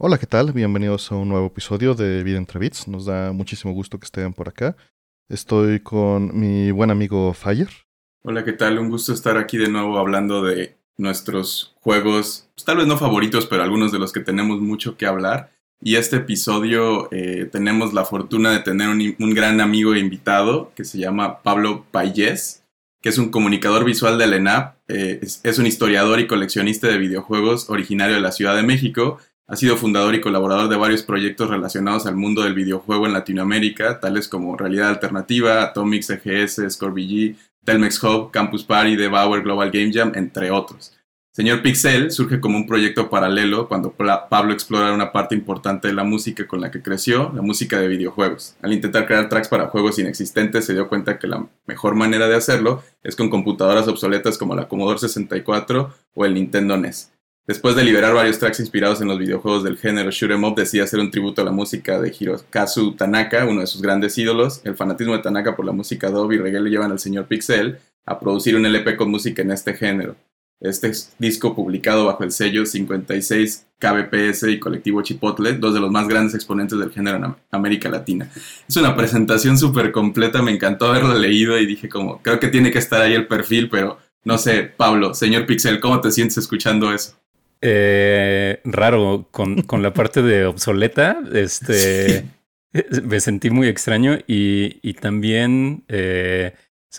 Hola, ¿qué tal? Bienvenidos a un nuevo episodio de Vida entre Bits. Nos da muchísimo gusto que estén por acá. Estoy con mi buen amigo Fire. Hola, ¿qué tal? Un gusto estar aquí de nuevo hablando de nuestros juegos, pues, tal vez no favoritos, pero algunos de los que tenemos mucho que hablar. Y este episodio eh, tenemos la fortuna de tener un, gran amigo e invitado que se llama Pablo Payés, que es un comunicador visual de la ENAP, eh, es un historiador y coleccionista de videojuegos originario de la Ciudad de México ha sido fundador y colaborador de varios proyectos relacionados al mundo del videojuego en Latinoamérica, tales como Realidad Alternativa, Atomics EGS, ScoreBG, Telmex Hub, Campus Party, Devour, Global Game Jam, entre otros. Señor Pixel surge como un proyecto paralelo cuando Pablo explora una parte importante de la música con la que creció, la música de videojuegos. Al intentar crear tracks para juegos inexistentes, se dio cuenta que la mejor manera de hacerlo es con computadoras obsoletas como la Commodore 64 o el Nintendo NES. Después de liberar varios tracks inspirados en los videojuegos del género shoot 'em up, decide hacer un tributo a la música de Hirokazu Tanaka, uno de sus grandes ídolos. El fanatismo de Tanaka por la música Dove y reggae le llevan al señor Pixel a producir un LP con música en este género. Este disco publicado bajo el sello 56 KBPS y Colectivo Chipotle, dos de los más grandes exponentes del género en América Latina. Es una presentación súper completa, me encantó haberlo leído y dije como, creo que tiene que estar ahí el perfil, pero no sé, Pablo, señor Pixel, ¿cómo te sientes escuchando eso? Eh, raro con, con, la parte de obsoleta. Este me sentí muy extraño y, y también eh,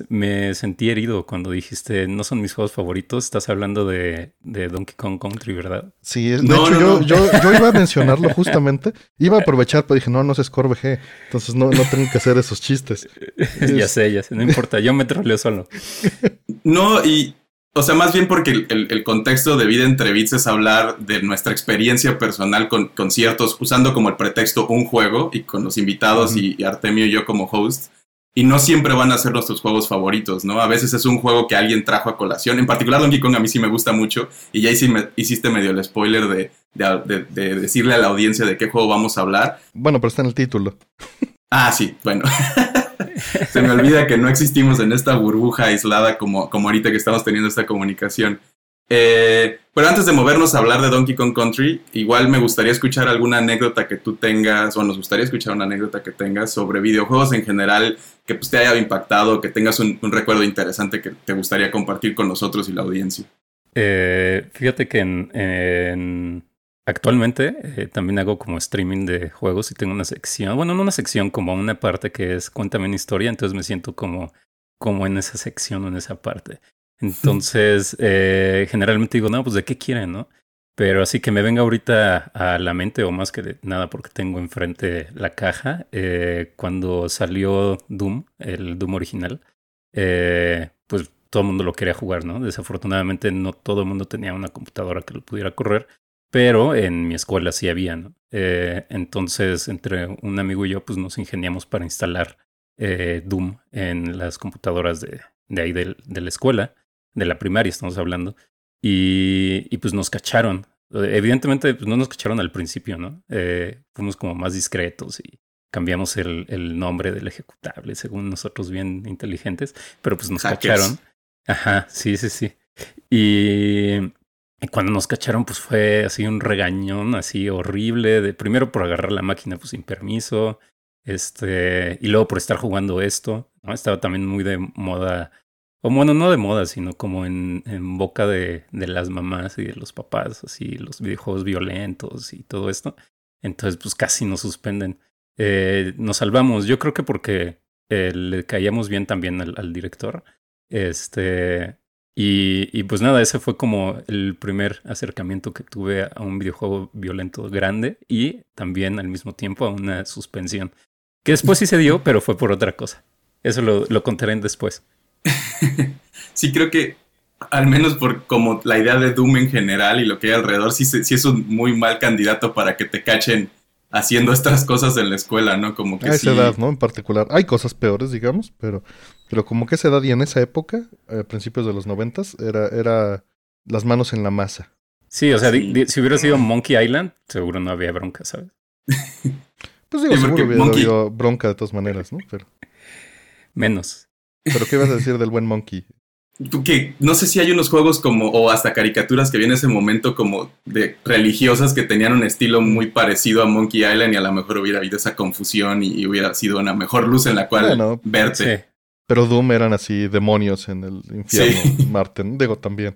me sentí herido cuando dijiste no son mis juegos favoritos. Estás hablando de, de Donkey Kong Country, ¿verdad? Sí, de hecho yo, yo, yo, iba a mencionarlo justamente. Iba a aprovechar, pero dije, no, no es Score Entonces no, no tengo que hacer esos chistes. ya sé, ya sé, no importa, yo me troleo solo. No, y o sea, más bien porque el, contexto de vida entre bits es hablar de nuestra experiencia personal con conciertos, usando como el pretexto un juego y con los invitados y, Artemio y yo como host. Y no siempre van a ser nuestros juegos favoritos, ¿no? A veces es un juego que alguien trajo a colación. En particular Donkey Kong a mí sí me gusta mucho. Y ya hiciste medio el spoiler de, de decirle a la audiencia de qué juego vamos a hablar. Bueno, pero está en el título. Ah, sí, bueno. Se me olvida que no existimos en esta burbuja aislada como, como ahorita que estamos teniendo esta comunicación. Eh, pero antes de movernos a hablar de Donkey Kong Country, igual me gustaría escuchar alguna anécdota que tú tengas, o nos gustaría escuchar una anécdota que tengas sobre videojuegos en general que pues, te haya impactado, que tengas un, recuerdo interesante que te gustaría compartir con nosotros y la audiencia. Eh, fíjate que en Actualmente eh, también hago como streaming de juegos y tengo una sección, bueno, no una sección, como una parte que es cuéntame una historia, entonces me siento como, como en esa sección o en esa parte. Entonces, eh, generalmente digo, no, pues de qué quieren, ¿no? Pero así que me venga ahorita a la mente, o más que nada, porque tengo enfrente la caja, eh, cuando salió Doom, el Doom original, pues todo el mundo lo quería jugar, ¿no? Desafortunadamente no todo el mundo tenía una computadora que lo pudiera correr pero en mi escuela sí había, ¿no? Eh, entonces, entre un amigo y yo, pues nos ingeniamos para instalar eh, Doom en las computadoras de, de ahí de, la escuela, de la primaria estamos hablando, y, y pues nos cacharon. Evidentemente, pues no nos cacharon al principio, ¿no? Eh, fuimos como más discretos y cambiamos el, el, nombre del ejecutable, según nosotros bien inteligentes, pero pues nos cacharon. Ajá, sí, sí, sí. Y y cuando nos cacharon, pues fue así un regañón así horrible. De, primero por agarrar la máquina pues sin permiso. Este, y luego por estar jugando esto. ¿no? Estaba también muy de moda. O bueno, no de moda, sino como en, boca de, las mamás y de los papás, así, los videojuegos violentos y todo esto. Entonces, pues casi nos suspenden. Eh, nos salvamos. Yo creo que porque eh, le caíamos bien también al, director. Este, y, pues nada, ese fue como el primer acercamiento que tuve a un videojuego violento grande y también al mismo tiempo a una suspensión. Que después sí se dio, pero fue por otra cosa. Eso lo contaré después. sí, creo que al menos por como la idea de Doom en general y lo que hay alrededor, sí, sí es un muy mal candidato para que te cachen haciendo estas cosas en la escuela, ¿no? Como que a esa edad, ¿no? En particular. Hay cosas peores, digamos, pero, pero como que esa edad y en esa época, a principios de los noventas, era, era las manos en la masa. Sí, o sea, si hubiera sido Monkey Island, seguro no había bronca, ¿sabes? Pues digo, Sí, seguro hubiera Monkey- habido bronca de todas maneras, ¿no? Pero, Menos. Pero ¿qué ibas a decir del buen Monkey? Tú que no sé si hay unos juegos como, o hasta caricaturas que vi en ese momento como de religiosas que tenían un estilo muy parecido a Monkey Island y a lo mejor hubiera habido esa confusión y, y hubiera sido una mejor luz en la cual Bueno, verte. Sí. Pero Doom eran así demonios en el infierno, Sí. Marten. Digo, también.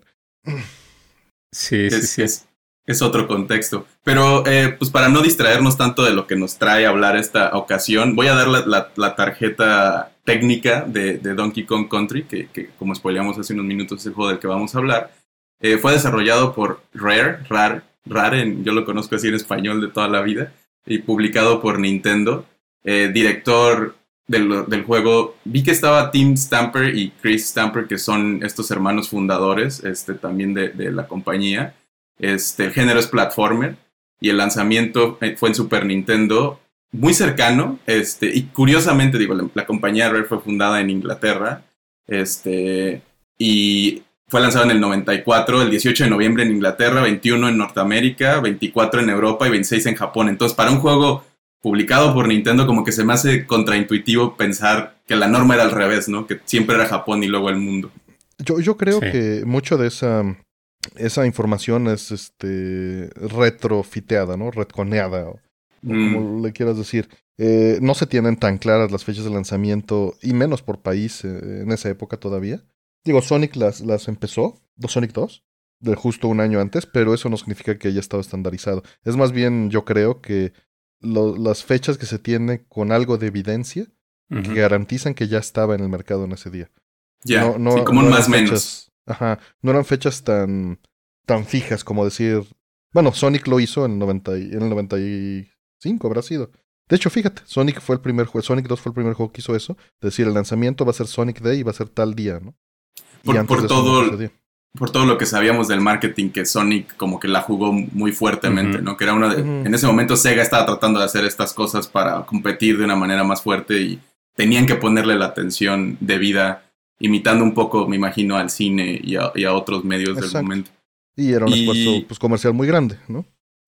Sí, sí, es, sí. es- es otro contexto. Pero eh, pues para no distraernos tanto de lo que nos trae a hablar esta ocasión, voy a dar la, la- la tarjeta técnica de, Donkey Kong Country, que, que, como spoileamos hace unos minutos es el juego del que vamos a hablar. Eh, fue desarrollado por Rare, Rare, Rare, en- yo lo conozco así en español de toda la vida, y publicado por Nintendo. Eh, director del, del juego, vi que estaba Tim Stamper y Chris Stamper, que son estos hermanos fundadores este, también de, de la compañía. Este, el género es platformer y el lanzamiento eh, fue en Super Nintendo, muy cercano. Este, y curiosamente, digo, la, la compañía Rare fue fundada en Inglaterra. Este, y fue lanzado en el 94, el 18 de noviembre en Inglaterra, 21 en Norteamérica, 24 en Europa y 26 en Japón. Entonces, para un juego publicado por Nintendo, como que se me hace contraintuitivo pensar que la norma era al revés, ¿no? Que siempre era Japón y luego el mundo. Yo, yo creo Sí. que mucho de esa, esa información es este retrofiteada, ¿no? Retconeada, o Mm. como le quieras decir. Eh, no se tienen tan claras las fechas de lanzamiento, y menos por país eh, en esa época todavía. Digo, Sonic las, las empezó, Sonic 2, de justo un año antes, pero eso no significa que haya estado estandarizado. Es más bien, yo creo que lo- las fechas que se tiene con algo de evidencia que garantizan que ya estaba en el mercado en ese día. Ya, No, no, sí, como no un más menos. Ajá, no eran fechas tan, tan fijas como decir. Bueno, Sonic lo hizo en el, 90 y- en el 95, habrá sido. De hecho, fíjate, Sonic fue el primer juego, Sonic 2 fue el primer juego que hizo eso. Es decir, el lanzamiento va a ser Sonic Day y va a ser tal día, ¿no? Por- no todo- por todo lo que sabíamos del marketing que Sonic como que la jugó muy fuertemente. ¿no? Que era una de, en ese momento Sega estaba tratando de hacer estas cosas para competir de una manera más fuerte y tenían que ponerle la atención debida, imitando un poco, me imagino, al cine y a, y a otros medios del momento. Y era un Y- esfuerzo pues, comercial muy grande, ¿no?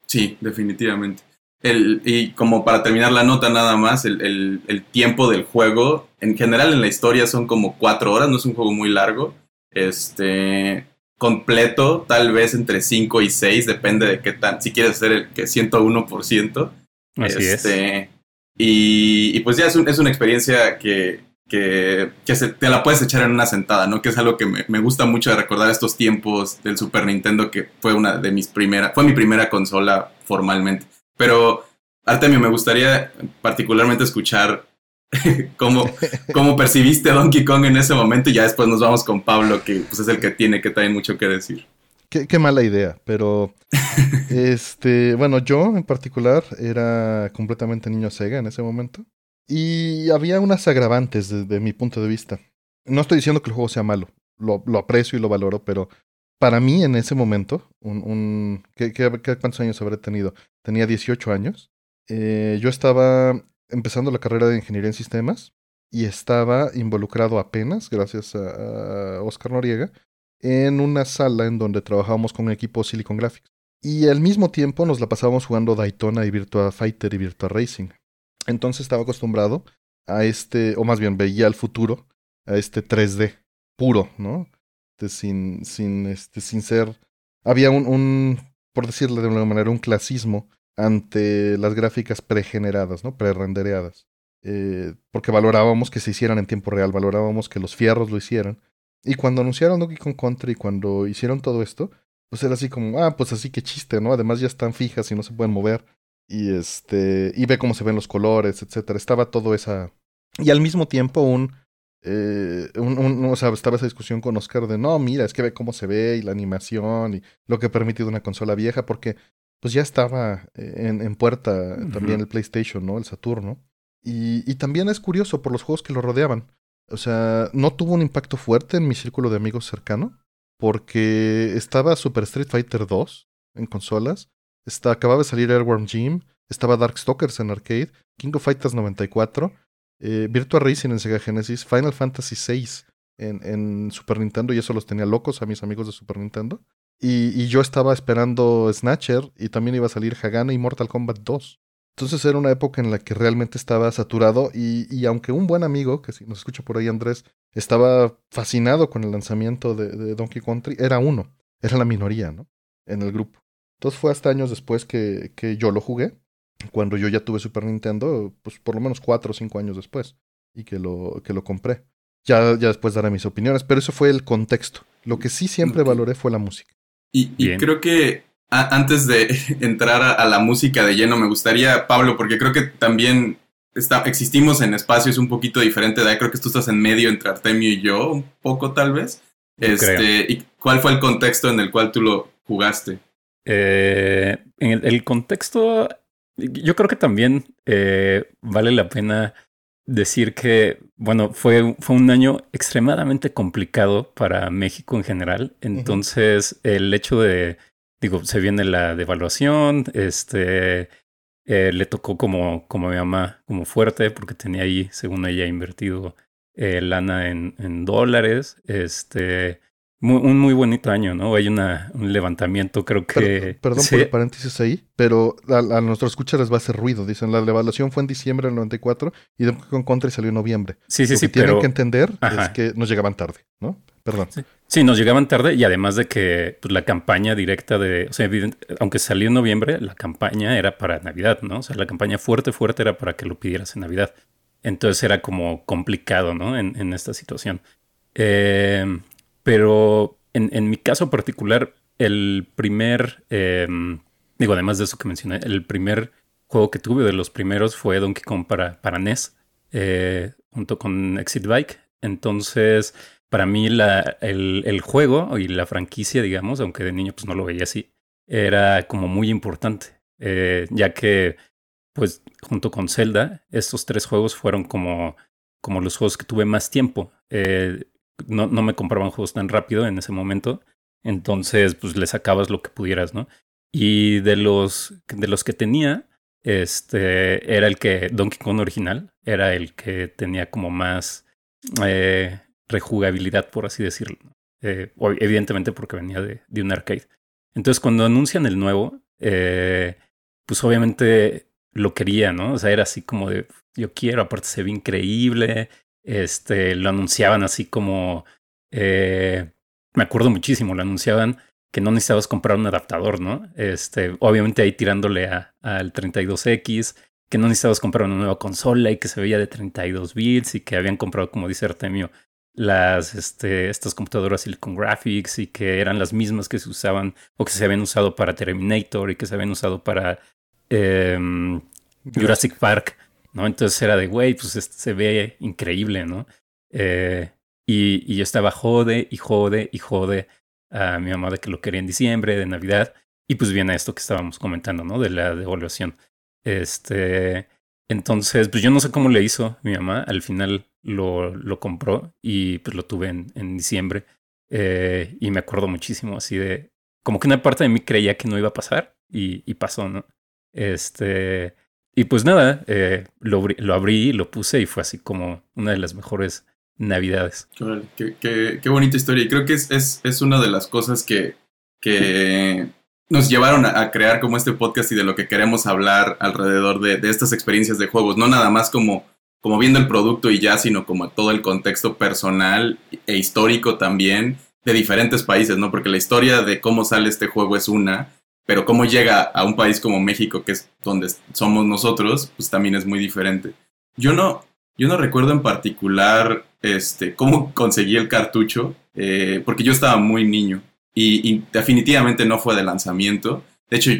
Sí, definitivamente. El, y como para terminar la nota nada más, el, el- el tiempo del juego, en general en la historia son como cuatro horas, no es un juego muy largo. Este, completo, tal vez entre 5 y 6, depende de qué tan, si quieres hacer el que 101%. Así es. Este, Y, y pues ya es, un- es una experiencia que, que, que se, te la puedes echar en una sentada, ¿no? Que es algo que me, me gusta mucho de recordar estos tiempos del Super Nintendo, que fue una de mis primeras, fue mi primera consola formalmente. Pero, Artemio, me gustaría particularmente escuchar cómo, cómo percibiste Donkey Kong en ese momento y ya después nos vamos con Pablo, que pues, es el que tiene que también mucho que decir. Qué, qué mala idea, pero este, bueno, yo en particular era completamente niño Sega en ese momento y había unas agravantes desde mi punto de vista. No estoy diciendo que el juego sea malo, lo, lo aprecio y lo valoro, pero para mí en ese momento, un, un ¿qué, qué, cuántos años habré tenido? Tenía 18 años. Eh, yo estaba empezando la carrera de ingeniería en sistemas y estaba involucrado apenas, gracias a, Oscar Noriega, en una sala en donde trabajábamos con un equipo Silicon Graphics. Y al mismo tiempo nos la pasábamos jugando Daytona y Virtua Fighter y Virtua Racing. Entonces estaba acostumbrado a este, o más bien veía el futuro, a este 3D puro, ¿no? Este, sin, sin, este, sin ser... Había un, un, por decirle de alguna manera, un clasismo ante las gráficas pregeneradas, ¿no? Prerendereadas. Eh, porque valorábamos que se hicieran en tiempo real, valorábamos que los fierros lo hicieran. Y cuando anunciaron Donkey Kong Country, cuando hicieron todo esto, pues era así como, ah, pues así que chiste, ¿no? Además ya están fijas y no se pueden mover. Y este, y ve cómo se ven los colores, etcétera. Estaba todo esa. Y al mismo tiempo un. Eh, un, un- o sea, estaba esa discusión con Oscar de no, mira, es que ve cómo se ve y la animación y lo que ha permitido una consola vieja, porque pues ya estaba eh, en, en puerta también el PlayStation, ¿no? El Saturno. Y, y también es curioso por los juegos que lo rodeaban. O sea, no tuvo un impacto fuerte en mi círculo de amigos cercano, porque estaba Super Street Fighter 2 en consolas, está, acababa de salir Airworm Jim, estaba Darkstalkers en arcade, King of Fighters 94, eh, Virtua Racing en Sega Genesis, Final Fantasy VI en, Super Nintendo, y eso los tenía locos a mis amigos de Super Nintendo. Y, yo estaba esperando Snatcher, y también iba a salir Hagana y Mortal Kombat 2. Entonces era una época en la que realmente estaba saturado y, y aunque un buen amigo, que si nos escucha por ahí Andrés, estaba fascinado con el lanzamiento de, de Donkey Country, era uno, era la minoría, ¿no? En el grupo. Entonces fue hasta años después que, que yo lo jugué, cuando yo ya tuve Super Nintendo, pues por lo menos cuatro o cinco años después, y que lo, que lo compré. Ya, ya después daré mis opiniones, pero eso fue el contexto. Lo que sí siempre valoré fue la música. Y, y creo que antes de entrar a, la música de lleno, me gustaría, Pablo, porque creo que también está, existimos en espacios un poquito diferentes de ahí. Creo que tú estás en medio entre Artemio y yo, un poco tal vez. Este, ¿Y cuál fue el contexto en el cual tú lo jugaste? Eh, en el, contexto, yo creo que también eh, vale la pena decir que, bueno, fue, fue un año extremadamente complicado para México en general. Entonces, el hecho de digo, se viene la devaluación, este, eh, le tocó como, como mi mamá, como fuerte, porque tenía ahí, según ella, invertido eh, lana en, en, dólares, este, un muy bonito año, ¿no? Hay una, un levantamiento, creo que... perdón por el paréntesis ahí, pero a, a nuestros escuchas les va a hacer ruido. Dicen, la devaluación fue en diciembre del 94 y con Country salió en noviembre. Sí, sí, Lo sí. que tienen que entender es que nos llegaban tarde, ¿no? Perdón. Sí. nos llegaban tarde y además de que pues, la campaña directa de, o sea, aunque salió en noviembre, la campaña era para Navidad, ¿no? O sea, la campaña fuerte, fuerte era para que lo pidieras en Navidad. Entonces era como complicado, ¿no? En, en esta situación. Eh, pero en, en, mi caso particular, el primer, eh, digo, además de eso que mencioné, el primer juego que tuve de los primeros fue Donkey Kong para, para NES, eh, junto con Exit Bike. Entonces, para mí la, el, el, juego y la franquicia, digamos, aunque de niño pues no lo veía así, era como muy importante, eh, ya que pues junto con Zelda, estos tres juegos fueron como, como los juegos que tuve más tiempo. Eh, no, no me compraban juegos tan rápido en ese momento, entonces pues le sacabas lo que pudieras, ¿no? Y de los, de los que tenía, este era el que Donkey Kong original, era el que tenía como más... Eh, rejugabilidad, por así decirlo. Eh, evidentemente porque venía de, de, un arcade. Entonces cuando anuncian el nuevo, eh, pues obviamente lo quería, ¿no? O sea, era así como de, yo quiero, aparte se ve increíble, este, lo anunciaban así como, eh, me acuerdo muchísimo, lo anunciaban que no necesitabas comprar un adaptador, ¿no? Este, obviamente ahí tirándole al 32X, que no necesitabas comprar una nueva consola y que se veía de 32 bits y que habían comprado, como dice Artemio, las, este, estas computadoras Silicon Graphics y que eran las mismas que se usaban o que se habían usado para Terminator y que se habían usado para eh, Jurassic Park, ¿no? Entonces era de, güey, pues este se ve increíble, ¿no? Eh, y, y, yo estaba jode y jode y jode a mi mamá de que lo quería en diciembre, de Navidad, y pues viene esto que estábamos comentando, ¿no? De la devaluación. Este, entonces, pues yo no sé cómo le hizo mi mamá. Al final lo, lo compró y pues lo tuve en, en diciembre. Eh, y me acuerdo muchísimo así de... Como que una parte de mí creía que no iba a pasar y, y pasó, ¿no? Este... Y pues nada, eh, lo, lo, abrí, lo puse y fue así como una de las mejores navidades. Qué, qué, qué bonita historia. Y creo que es, es, es una de las cosas que, que nos llevaron a, a, crear como este podcast y de lo que queremos hablar alrededor de, de, estas experiencias de juegos. No nada más como, como viendo el producto y ya, sino como todo el contexto personal e histórico también de diferentes países, ¿no? Porque la historia de cómo sale este juego es una, pero cómo llega a un país como México, que es donde somos nosotros, pues también es muy diferente. Yo no, yo no recuerdo en particular este, cómo conseguí el cartucho, eh, porque yo estaba muy niño y, definitivamente no fue de lanzamiento. De hecho,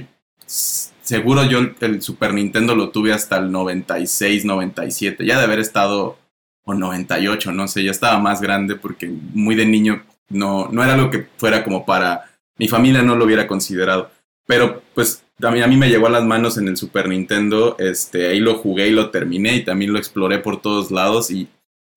seguro yo el Super Nintendo lo tuve hasta el 96, 97, ya de haber estado, o 98, no sé, ya estaba más grande porque muy de niño no, no era algo que fuera como para, mi familia no lo hubiera considerado. Pero pues también a mí me llegó a las manos en el Super Nintendo, este, ahí lo jugué y lo terminé y también lo exploré por todos lados y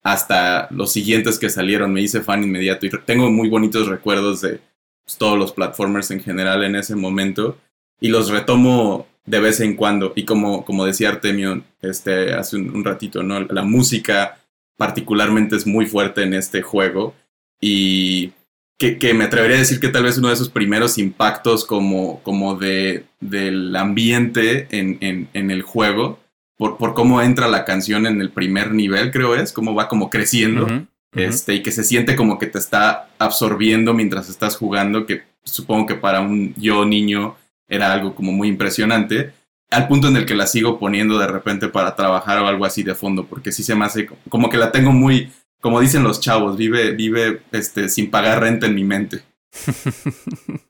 hasta los siguientes que salieron me hice fan inmediato y tengo muy bonitos recuerdos de pues, todos los platformers en general en ese momento y los retomo de vez en cuando y como, como decía Artemio este, hace un, un ratito, ¿no? la música particularmente es muy fuerte en este juego y que, me atrevería a decir que tal vez uno de esos primeros impactos como, como de, del ambiente en, en, el juego, por, por, cómo entra la canción en el primer nivel, creo es, cómo va como creciendo, este, y que se siente como que te está absorbiendo mientras estás jugando, que supongo que para un yo niño era algo como muy impresionante, al punto en el que la sigo poniendo de repente para trabajar o algo así de fondo, porque sí se me hace como que la tengo muy como dicen los chavos, vive, vive este, sin pagar renta en mi mente.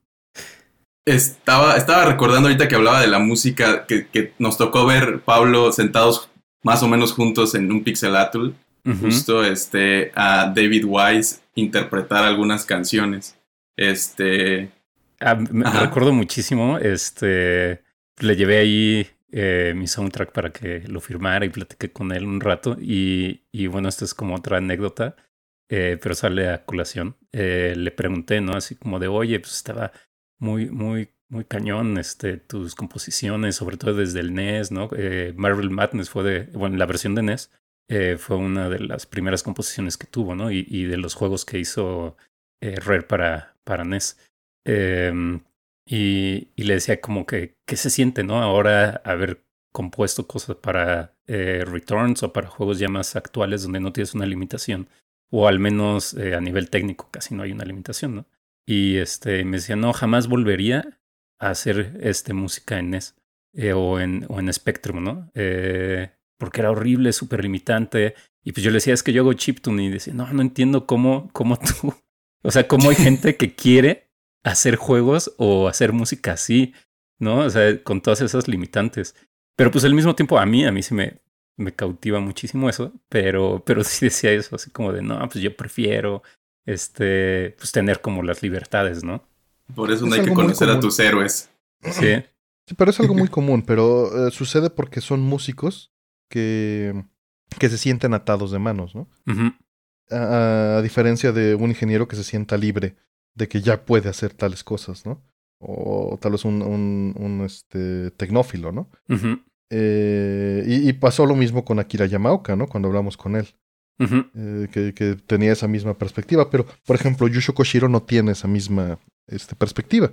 estaba, estaba recordando ahorita que hablaba de la música que, que, nos tocó ver, Pablo, sentados más o menos juntos en un pixelatul. Justo este, a David Wise interpretar algunas canciones. Este. Ah, me recuerdo muchísimo. Este. Le llevé ahí eh, mi soundtrack para que lo firmara y platiqué con él un rato. Y, y bueno, esto es como otra anécdota, eh, pero sale a colación. Eh, le pregunté, ¿no? Así como de, oye, pues estaba muy, muy, muy cañón este, tus composiciones, sobre todo desde el NES, ¿no? Marvel Madness fue de, bueno, la versión de NES fue una de las primeras composiciones que tuvo, ¿no? Y, y de los juegos que hizo Rare para, para NES. Y, le decía como que, ¿qué se siente, no? Ahora haber compuesto cosas para eh, returns o para juegos ya más actuales donde no tienes una limitación. O al menos eh, a nivel técnico casi no hay una limitación, ¿no? Y este, me decía, no, jamás volvería a hacer este, música en NES eh, o, en, o en Spectrum, ¿no? porque era horrible, súper limitante. Y pues yo le decía, es que yo hago chiptune y decía, no, no entiendo cómo, cómo tú, o sea, cómo hay gente que quiere hacer juegos o hacer música así, ¿no? O sea, con todas esas limitantes. Pero pues al mismo tiempo a mí, a mí sí me, me cautiva muchísimo eso, pero, pero sí decía eso, así como de, no, pues yo prefiero, este, pues tener como las libertades, ¿no? Por eso no hay que conocer a tus héroes. Sí. Sí, pero es algo muy común, pero eh, sucede porque son músicos que, que se sienten atados de manos, ¿no? a, diferencia de un ingeniero que se sienta libre de que ya puede hacer tales cosas, ¿no? O tal vez un, un, un este, tecnófilo, ¿no? eh, y, y, pasó lo mismo con Akira Yamaoka, ¿no? Cuando hablamos con él. eh, que, que, tenía esa misma perspectiva. Pero, por ejemplo, Yusho Koshiro no tiene esa misma este, perspectiva.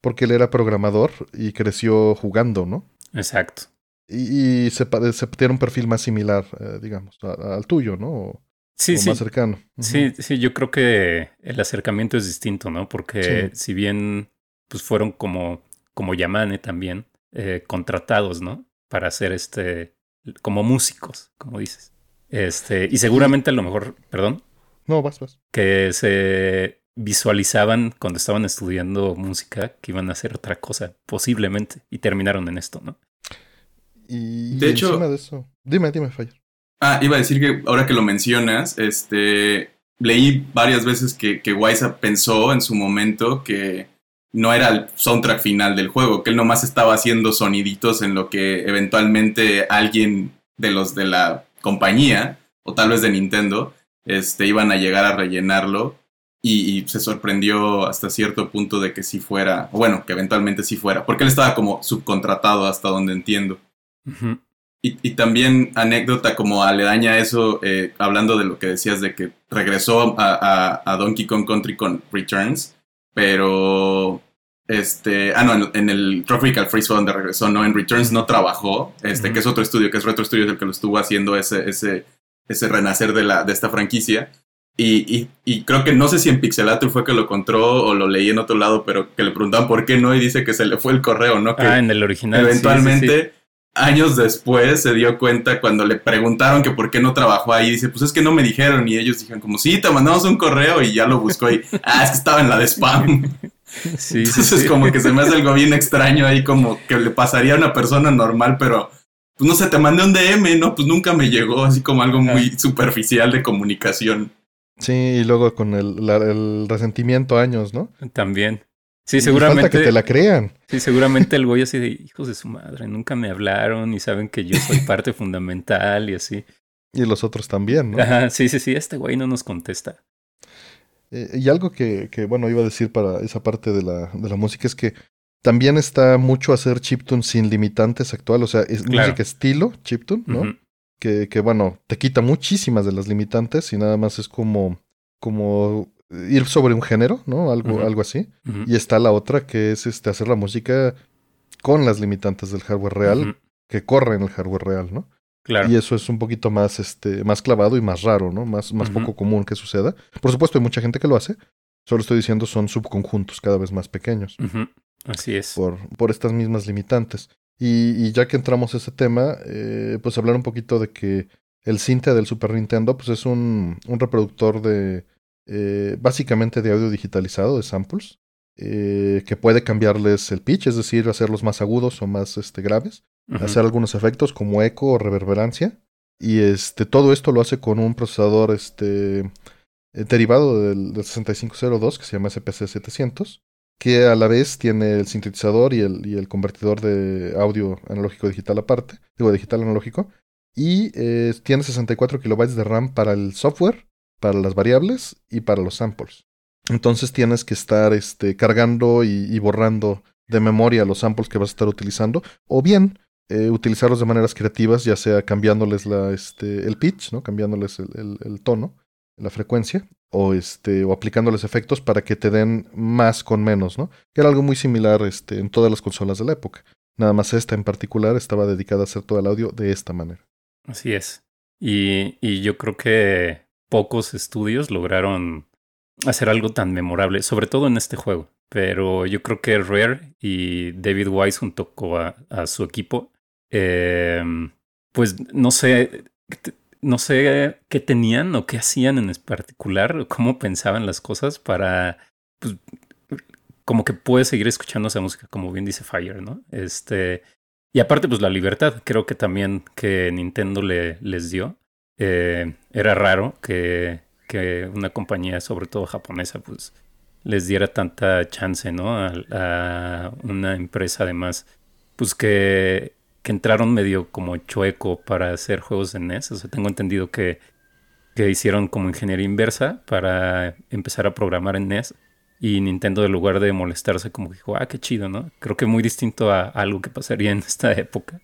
Porque él era programador y creció jugando, ¿no? Exacto. Y, y se, se, tiene un perfil más similar, eh, digamos, a, al tuyo, ¿no? Sí, sí. más cercano. Sí, sí, yo creo que el acercamiento es distinto, ¿no? Porque si bien pues fueron como, como Yamane también, eh, contratados, ¿no? Para hacer este, como músicos, como dices. Este, y seguramente a lo mejor, perdón. No, vas, vas. Que se visualizaban cuando estaban estudiando música que iban a hacer otra cosa, posiblemente, y terminaron en esto, ¿no? Y de hecho, de eso. Dime, dime, Fire. Ah, iba a decir que ahora que lo mencionas, este, leí varias veces que, que pensó en su momento que no era el soundtrack final del juego, que él nomás estaba haciendo soniditos en lo que eventualmente alguien de los de la compañía, o tal vez de Nintendo, este, iban a llegar a rellenarlo y, se sorprendió hasta cierto punto de que sí fuera, o bueno, que eventualmente sí fuera, porque él estaba como subcontratado hasta donde entiendo. Y, también anécdota como aledaña a eso, eh, hablando de lo que decías de que regresó a, Donkey Kong Country con Returns, pero este, ah no, en, el Tropical Freeze fue donde regresó, no, en Returns no trabajó, este, que es otro estudio, que es Retro Studios el que lo estuvo haciendo ese, ese, ese renacer de, la, de esta franquicia. Y, y, creo que no sé si en Pixelator fue que lo encontró o lo leí en otro lado, pero que le preguntaban por qué no y dice que se le fue el correo, ¿no? Que ah, en el original. Eventualmente años después se dio cuenta cuando le preguntaron que por qué no trabajó ahí. Dice, pues es que no me dijeron. Y ellos dijeron como, sí, te mandamos un correo y ya lo buscó y, ah, es que estaba en la de spam. Sí, Entonces como que se me hace algo bien extraño ahí como que le pasaría a una persona normal, pero pues no sé, te mandé un DM, ¿no? Pues nunca me llegó, así como algo muy superficial de comunicación. Sí, y luego con el, el resentimiento años, ¿no? También. Sí, seguramente. Falta que te la crean. Sí, seguramente el güey así de hijos de su madre, nunca me hablaron y saben que yo soy parte fundamental y así. Y los otros también, ¿no? Ajá, sí, sí, sí, este güey no nos contesta. Eh, y algo que, que, bueno, iba a decir para esa parte de la, de la música es que también está mucho hacer chiptune sin limitantes actual, o sea, es música estilo chiptune, ¿no? que, que, bueno, te quita muchísimas de las limitantes y nada más es como, como ir sobre un género, ¿no? Algo, algo así. Y está la otra que es este, hacer la música con las limitantes del hardware real, que corre en el hardware real, ¿no? Claro. Y eso es un poquito más, este, más clavado y más raro, ¿no? Más, más poco común que suceda. Por supuesto, hay mucha gente que lo hace. Solo estoy diciendo son subconjuntos cada vez más pequeños. Así es. por, por estas mismas limitantes. Y, y ya que entramos a ese tema, eh, pues hablar un poquito de que el Cinta del Super Nintendo, pues es un, un reproductor de, eh, básicamente de audio digitalizado, de samples, eh, que puede cambiarles el pitch, es decir, hacerlos más agudos o más este, graves, hacer algunos efectos como eco o reverberancia. Y este, todo esto lo hace con un procesador este, eh, derivado del, del 6502 que se llama SPC 700 que a la vez tiene el sintetizador y el, y el convertidor de audio analógico digital aparte, digo digital analógico, y eh, tiene 64 kilobytes de RAM para el software, para las variables y para los samples. Entonces tienes que estar este, cargando y, borrando de memoria los samples que vas a estar utilizando, o bien eh, utilizarlos de maneras creativas, ya sea cambiándoles la, este, el pitch, ¿no? cambiándoles el, el- el tono, la frecuencia, o, este, o aplicándoles efectos para que te den más con menos, ¿no? Que era algo muy similar este, en todas las consolas de la época. Nada más esta en particular estaba dedicada a hacer todo el audio de esta manera. Así es. Y, y yo creo que pocos estudios lograron hacer algo tan memorable, sobre todo en este juego. Pero yo creo que Rare y David Wise junto a, su equipo, eh, pues no sé, no sé qué tenían o qué hacían en particular, cómo pensaban las cosas para, pues, como que puedes seguir escuchando esa música, como bien dice Fire, ¿no? Este, y aparte, pues la libertad, creo que también que Nintendo le, les dio. Eh, era raro que, que una compañía, sobre todo japonesa, pues les diera tanta chance, ¿no? A, una empresa además, pues que, que entraron medio como chueco para hacer juegos de NES. O sea, tengo entendido que, que hicieron como ingeniería inversa para empezar a programar en NES. Y Nintendo, en lugar de molestarse, como dijo, ah, qué chido, ¿no? Creo que muy distinto a algo que pasaría en esta época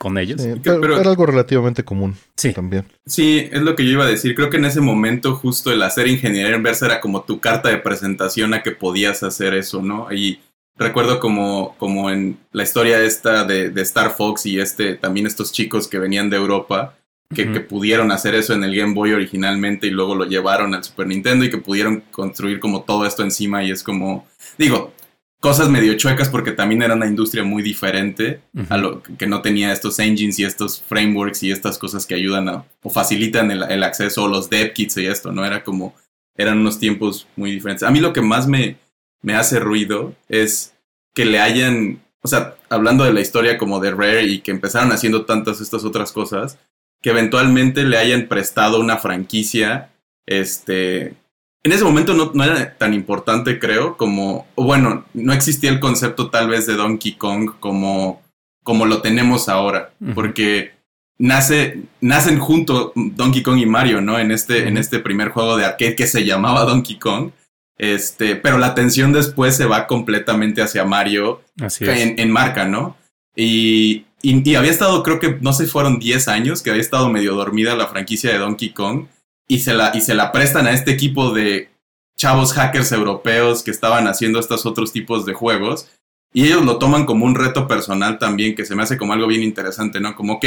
con ellos. Sí, pero, pero- era algo relativamente común Sí, también. Sí, es lo que yo iba a decir. Creo que en ese momento justo el hacer ingeniería inversa era como tu carta de presentación a que podías hacer eso, ¿no? Y recuerdo como, como en la historia esta de, de Star Fox y este, también estos chicos que venían de Europa, que, que pudieron hacer eso en el Game Boy originalmente y luego lo llevaron al Super Nintendo y que pudieron construir como todo esto encima y es como, digo, cosas medio chuecas porque también era una industria muy diferente a lo que no tenía estos engines y estos frameworks y estas cosas que ayudan a, o facilitan el, el acceso o los dev kits y esto, ¿no? Era como, eran unos tiempos muy diferentes. A mí lo que más me, me hace ruido es que le hayan, o sea, hablando de la historia como de Rare y que empezaron haciendo tantas estas otras cosas, que eventualmente le hayan prestado una franquicia, este... En ese momento no, no era tan importante, creo, como, o bueno, no existía el concepto tal vez de Donkey Kong como, como lo tenemos ahora, porque nace, nacen junto Donkey Kong y Mario, ¿no? En este, en este primer juego de arcade que se llamaba Donkey Kong. Este, pero la atención después se va completamente hacia Mario Así en, en marca, ¿no? Y, y, y había estado, creo que, no sé, fueron 10 años que había estado medio dormida la franquicia de Donkey Kong y se la, y se la prestan a este equipo de chavos hackers europeos que estaban haciendo estos otros tipos de juegos y ellos lo toman como un reto personal también que se me hace como algo bien interesante, ¿no? Como, ok,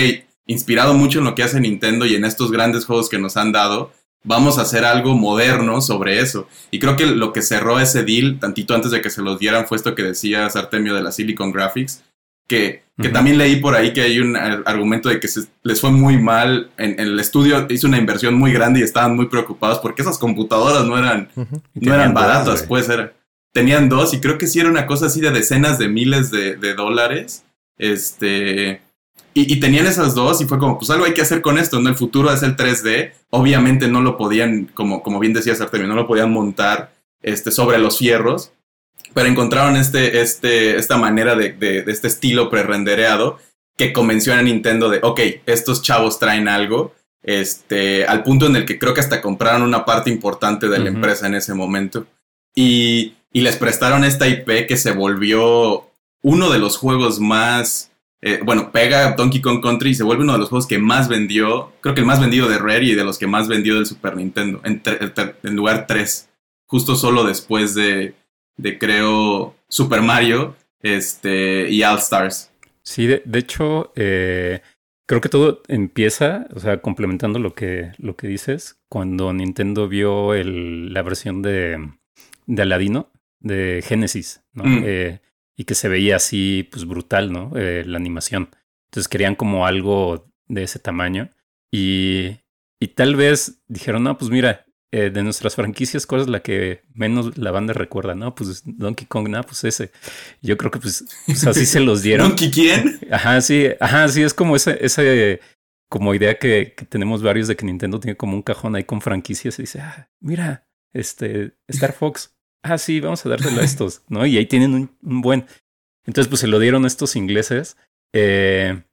inspirado mucho en lo que hace Nintendo y en estos grandes juegos que nos han dado, vamos a hacer algo moderno sobre eso. Y creo que lo que cerró ese deal, tantito antes de que se los dieran, fue esto que decía Artemio de la Silicon Graphics, que, que también leí por ahí que hay un ar- argumento de que se- les fue muy mal, en, en el estudio hizo una inversión muy grande y estaban muy preocupados porque esas computadoras no eran, no eran dos, baratas, güey. pues era. Tenían dos y creo que sí era una cosa así de decenas de miles de, de dólares. Este. Y, y tenían esas dos y fue como, pues algo hay que hacer con esto, ¿no? El futuro es el 3D. Obviamente no lo podían, como, como bien decías Artemio, no lo podían montar este, sobre los fierros. Pero encontraron este, este, esta manera de, de- de este estilo prerendereado que convenció a Nintendo de, ok, estos chavos traen algo. Este, al punto en el que creo que hasta compraron una parte importante de la empresa en ese momento. Y, y les prestaron esta IP que se volvió uno de los juegos más. eh, bueno, pega Donkey Kong Country y se vuelve uno de los juegos que más vendió. Creo que el más vendido de Rare y de los que más vendió del Super Nintendo. En, en lugar 3. justo solo después de, de creo, Super Mario este, y All Stars. Sí, de, hecho, eh, creo que todo empieza, o sea, complementando lo que, lo que dices, cuando Nintendo vio el, la versión de, de Aladino, de Genesis, ¿no? Mm. Eh, y que se veía así, pues brutal, ¿no? Eh, la animación. Entonces querían como algo de ese tamaño. Y, y tal vez dijeron, no, pues mira, eh, de nuestras franquicias, ¿cuál es la que menos la banda recuerda? No, pues Donkey Kong, no, pues ese. Yo creo que pues, pues así se los dieron. ¿Donkey quién? Ajá, sí, ajá, sí, es como esa, esa como idea que, que, tenemos varios de que Nintendo tiene como un cajón ahí con franquicias y dice, ah, mira, este, Star Fox, ah, sí, vamos a dárselo a estos, ¿no? Y ahí tienen un, buen. Entonces, pues se lo dieron a estos ingleses. Eh,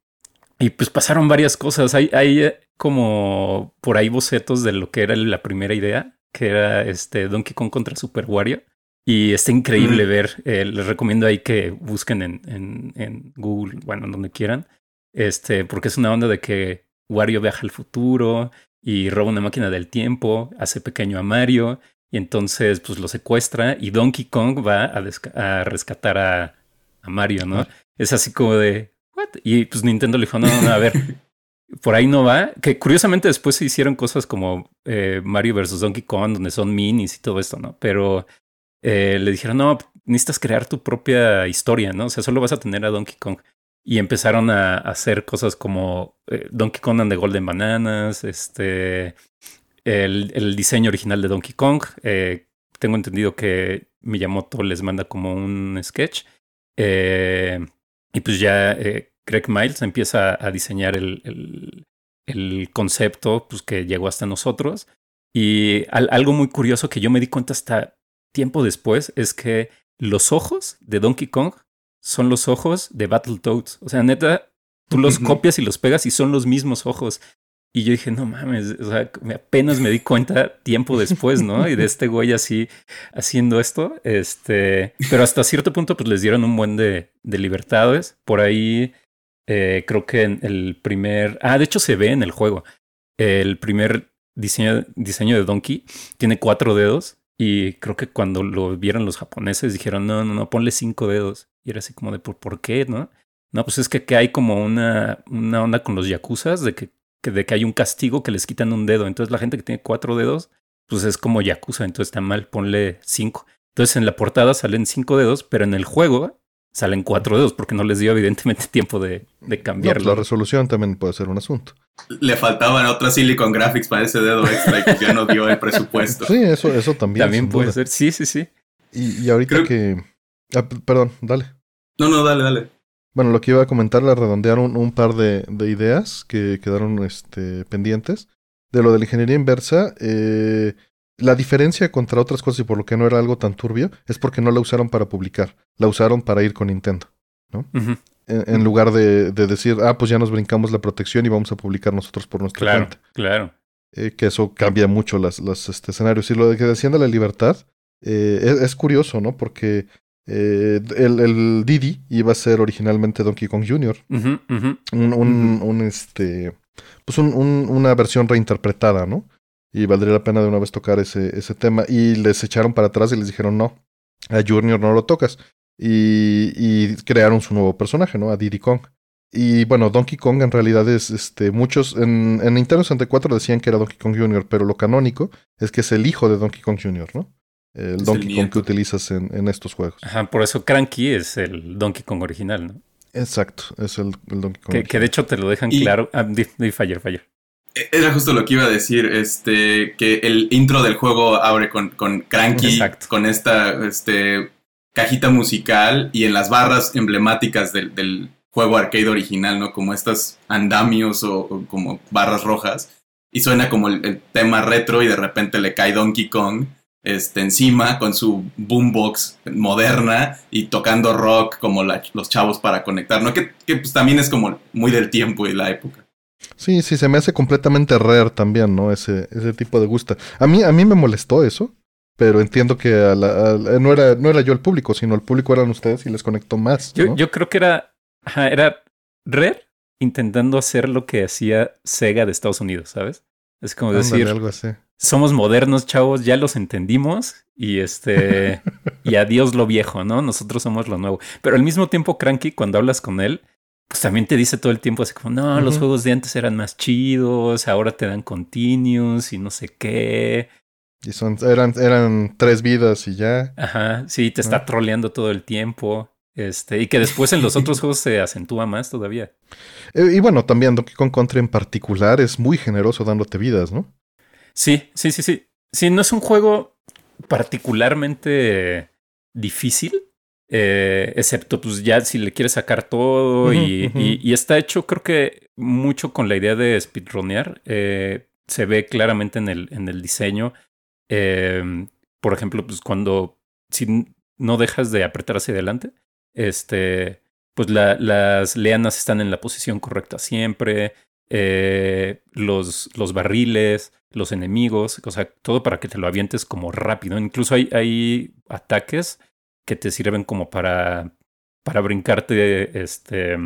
y pues pasaron varias cosas. Hay, hay eh, como por ahí bocetos de lo que era la primera idea, que era este Donkey Kong contra Super Wario. Y está increíble ver. Eh, les recomiendo ahí que busquen en, en, en, Google, bueno, donde quieran. Este, porque es una onda de que Wario viaja al futuro y roba una máquina del tiempo, hace pequeño a Mario y entonces, pues lo secuestra y Donkey Kong va a, rescatar a, Mario, ¿no? Es así como de, ¿what? Y pues Nintendo le dijo, no, no, a ver, por ahí no va. Que curiosamente después se hicieron cosas como eh, Mario vs. Donkey Kong, donde son minis y todo esto, ¿no? Pero eh, le dijeron, no, necesitas crear tu propia historia, ¿no? O sea, solo vas a tener a Donkey Kong. Y empezaron a, hacer cosas como eh, Donkey Kong and the Golden Bananas, este, el, diseño original de Donkey Kong. Tengo entendido que Miyamoto les manda como un sketch. Eh, y pues ya eh, Greg Miles empieza a diseñar el, el, concepto pues, que llegó hasta nosotros. Y algo muy curioso que yo me di cuenta hasta tiempo después es que los ojos de Donkey Kong son los ojos de Battletoads. O sea, neta, tú los copias y los pegas y son los mismos ojos. Y yo dije, no mames, o sea, apenas me di cuenta tiempo después, ¿no? Y de este güey así haciendo esto, este, pero hasta cierto punto pues les dieron un buen de, de libertades. Por ahí eh, creo que en el primer, ah, de hecho se ve en el juego, el primer diseño, diseño de Donkey tiene cuatro dedos y creo que cuando lo vieron los japoneses dijeron, no, no, no, ponle cinco dedos. Y era así como de, ¿por, ¿por qué, no? No, pues es que, que hay como una, una onda con los yakuzas de que que de que hay un castigo que les quitan un dedo. Entonces la gente que tiene cuatro dedos, pues es como Yakuza, entonces está mal, ponle cinco. Entonces en la portada salen cinco dedos, pero en el juego salen cuatro dedos porque no les dio evidentemente tiempo de, de pues, cambiarlo. la resolución también puede ser un asunto. Le faltaban otras Silicon Graphics para ese dedo extra y que ya no dio el presupuesto. Sí, eso, eso también. También puede ser, sí, sí, sí. Y, y ahorita que... Ah, perdón, dale. No, no, dale, dale. Bueno, lo que iba a comentar, le redondearon un, par de, ideas que quedaron este, pendientes. De lo de la ingeniería inversa, eh, la diferencia contra otras cosas y por lo que no era algo tan turbio es porque no la usaron para publicar, la usaron para ir con Nintendo, ¿no? en, lugar de, decir, ah, pues ya nos brincamos la protección y vamos a publicar nosotros por nuestra claro, cuenta. Claro. Eh, que eso cambia mucho las, los este, escenarios. Y lo de que decían de la libertad, eh, es, es, curioso, ¿no? Porque eh, el, el, Didi iba a ser originalmente Donkey Kong Jr. Un, este, pues una versión reinterpretada, ¿no? Y valdría la pena de una vez tocar ese, ese tema. Y les echaron para atrás y les dijeron, no, a Junior no lo tocas. Y, y crearon su nuevo personaje, ¿no? A Diddy Kong. Y bueno, Donkey Kong en realidad es, este, muchos, en, en Nintendo 64 decían que era Donkey Kong Jr., pero lo canónico es que es el hijo de Donkey Kong Jr., ¿no? el Donkey Kong que utilizas en, en, estos juegos. Ajá, por eso Cranky es el Donkey Kong original, ¿no? Exacto, es el, Donkey Kong. Que, que, de hecho te lo dejan claro. Ah, di, Fire, Fire. E, era justo lo que iba a decir, este, que el intro del juego abre con, con Cranky, con esta este, cajita musical y en las barras emblemáticas del, del juego arcade original, ¿no? Como estas andamios o, como barras rojas. Y suena como el, el, tema retro y de repente le cae Donkey Kong este, encima con su boombox moderna y tocando rock como los chavos para conectar, ¿no? Que, pues también es como muy del tiempo y la época. Sí, sí, se me hace completamente rare también, ¿no? Ese, ese tipo de gusto. A mí, a mí me molestó eso, pero entiendo que no, era, no era yo el público, sino el público eran ustedes y les conectó más. Yo, yo creo que era, era rare intentando hacer lo que hacía Sega de Estados Unidos, ¿sabes? Es como decir, somos modernos, chavos, ya los entendimos y este y adiós lo viejo, ¿no? Nosotros somos lo nuevo. Pero al mismo tiempo, Cranky, cuando hablas con él, pues también te dice todo el tiempo así como, no, los juegos de antes eran más chidos, ahora te dan continuous y no sé qué. Y son, eran, eran tres vidas y ya. Ajá, sí, te está troleando todo el tiempo. Este, y que después en los otros juegos se acentúa más todavía. Eh, y bueno, también Donkey Kong Country en particular es muy generoso dándote vidas, ¿no? Sí, sí, sí, sí. Sí, no es un juego particularmente difícil, eh, excepto pues ya si le quieres sacar todo y, está hecho creo que mucho con la idea de speedronear. Eh, se ve claramente en el, en el diseño. Eh, por ejemplo, pues cuando si no dejas de apretar hacia adelante, este, pues las leanas están en la posición correcta siempre. los, los barriles, los enemigos, o sea, todo para que te lo avientes como rápido. Incluso hay, hay ataques que te sirven como para, para brincarte, este,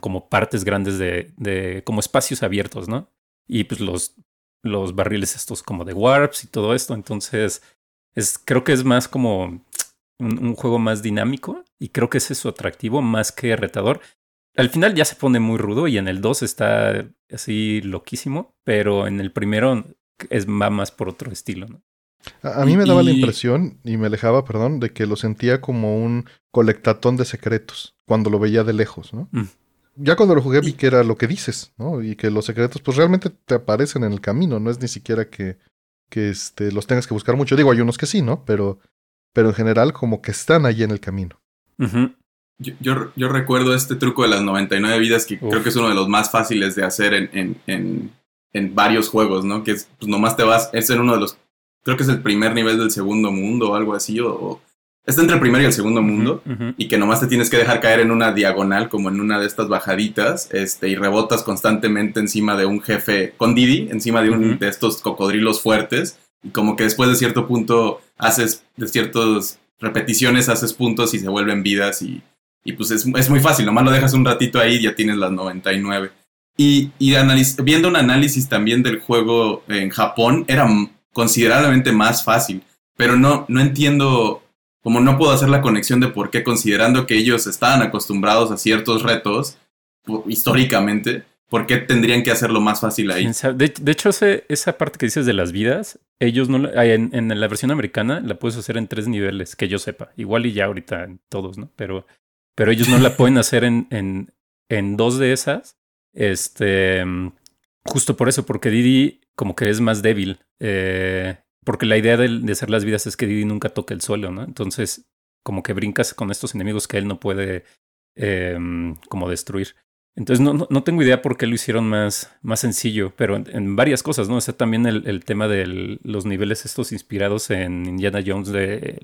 como partes grandes de, de, como espacios abiertos, ¿no? Y pues los, los barriles estos como de warps y todo esto. Entonces, es, creo que es más como un, juego más dinámico y creo que ese es su atractivo más que retador. Al final ya se pone muy rudo y en el 2 está así loquísimo, pero en el primero es, va más por otro estilo, ¿no? A, mí me daba la impresión, y me alejaba, perdón, de que lo sentía como un colectatón de secretos cuando lo veía de lejos, ¿no? Mm. Ya cuando lo jugué vi que era lo que dices, ¿no? Y que los secretos pues realmente te aparecen en el camino, no es ni siquiera que, que este, los tengas que buscar mucho. Digo, hay unos que sí, ¿no? Pero, pero en general como que están ahí en el camino. yo, yo, recuerdo este truco de las 99 vidas que creo que es uno de los más fáciles de hacer en, en, en, en varios juegos, ¿no? Que es, pues nomás te vas, es en uno de los creo que es el primer nivel del segundo mundo o algo así, o, está entre el primer y el segundo mundo, y que nomás te tienes que dejar caer en una diagonal, como en una de estas bajaditas, este, y rebotas constantemente encima de un jefe, con Didi, encima de un de estos cocodrilos fuertes, y como que después de cierto punto haces, de ciertas repeticiones haces puntos y se vuelven vidas, y, y pues es, es muy fácil, nomás lo dejas un ratito ahí y ya tienes las 99. Y, y viendo un análisis también del juego en Japón, era considerablemente más fácil. Pero no, no entiendo, como no puedo hacer la conexión de por qué, considerando que ellos estaban acostumbrados a ciertos retos históricamente, ¿por qué tendrían que hacerlo más fácil ahí? De, hecho, esa parte que dices de las vidas, ellos no en, en, la versión americana la puedes hacer en tres niveles, que yo sepa. Igual y ya ahorita en todos, ¿no? Pero, pero ellos no la pueden hacer en, en, en dos de esas. Este, justo por eso, porque Didi como que es más débil. Eh, porque la idea de, hacer las vidas es que Didi nunca toque el suelo, ¿no? Entonces, como que brincas con estos enemigos que él no puede em, como destruir. Entonces, no, no, tengo idea por qué lo hicieron más, más sencillo, pero en, varias cosas, ¿no? O sea, también el, tema de los niveles estos inspirados en Indiana Jones de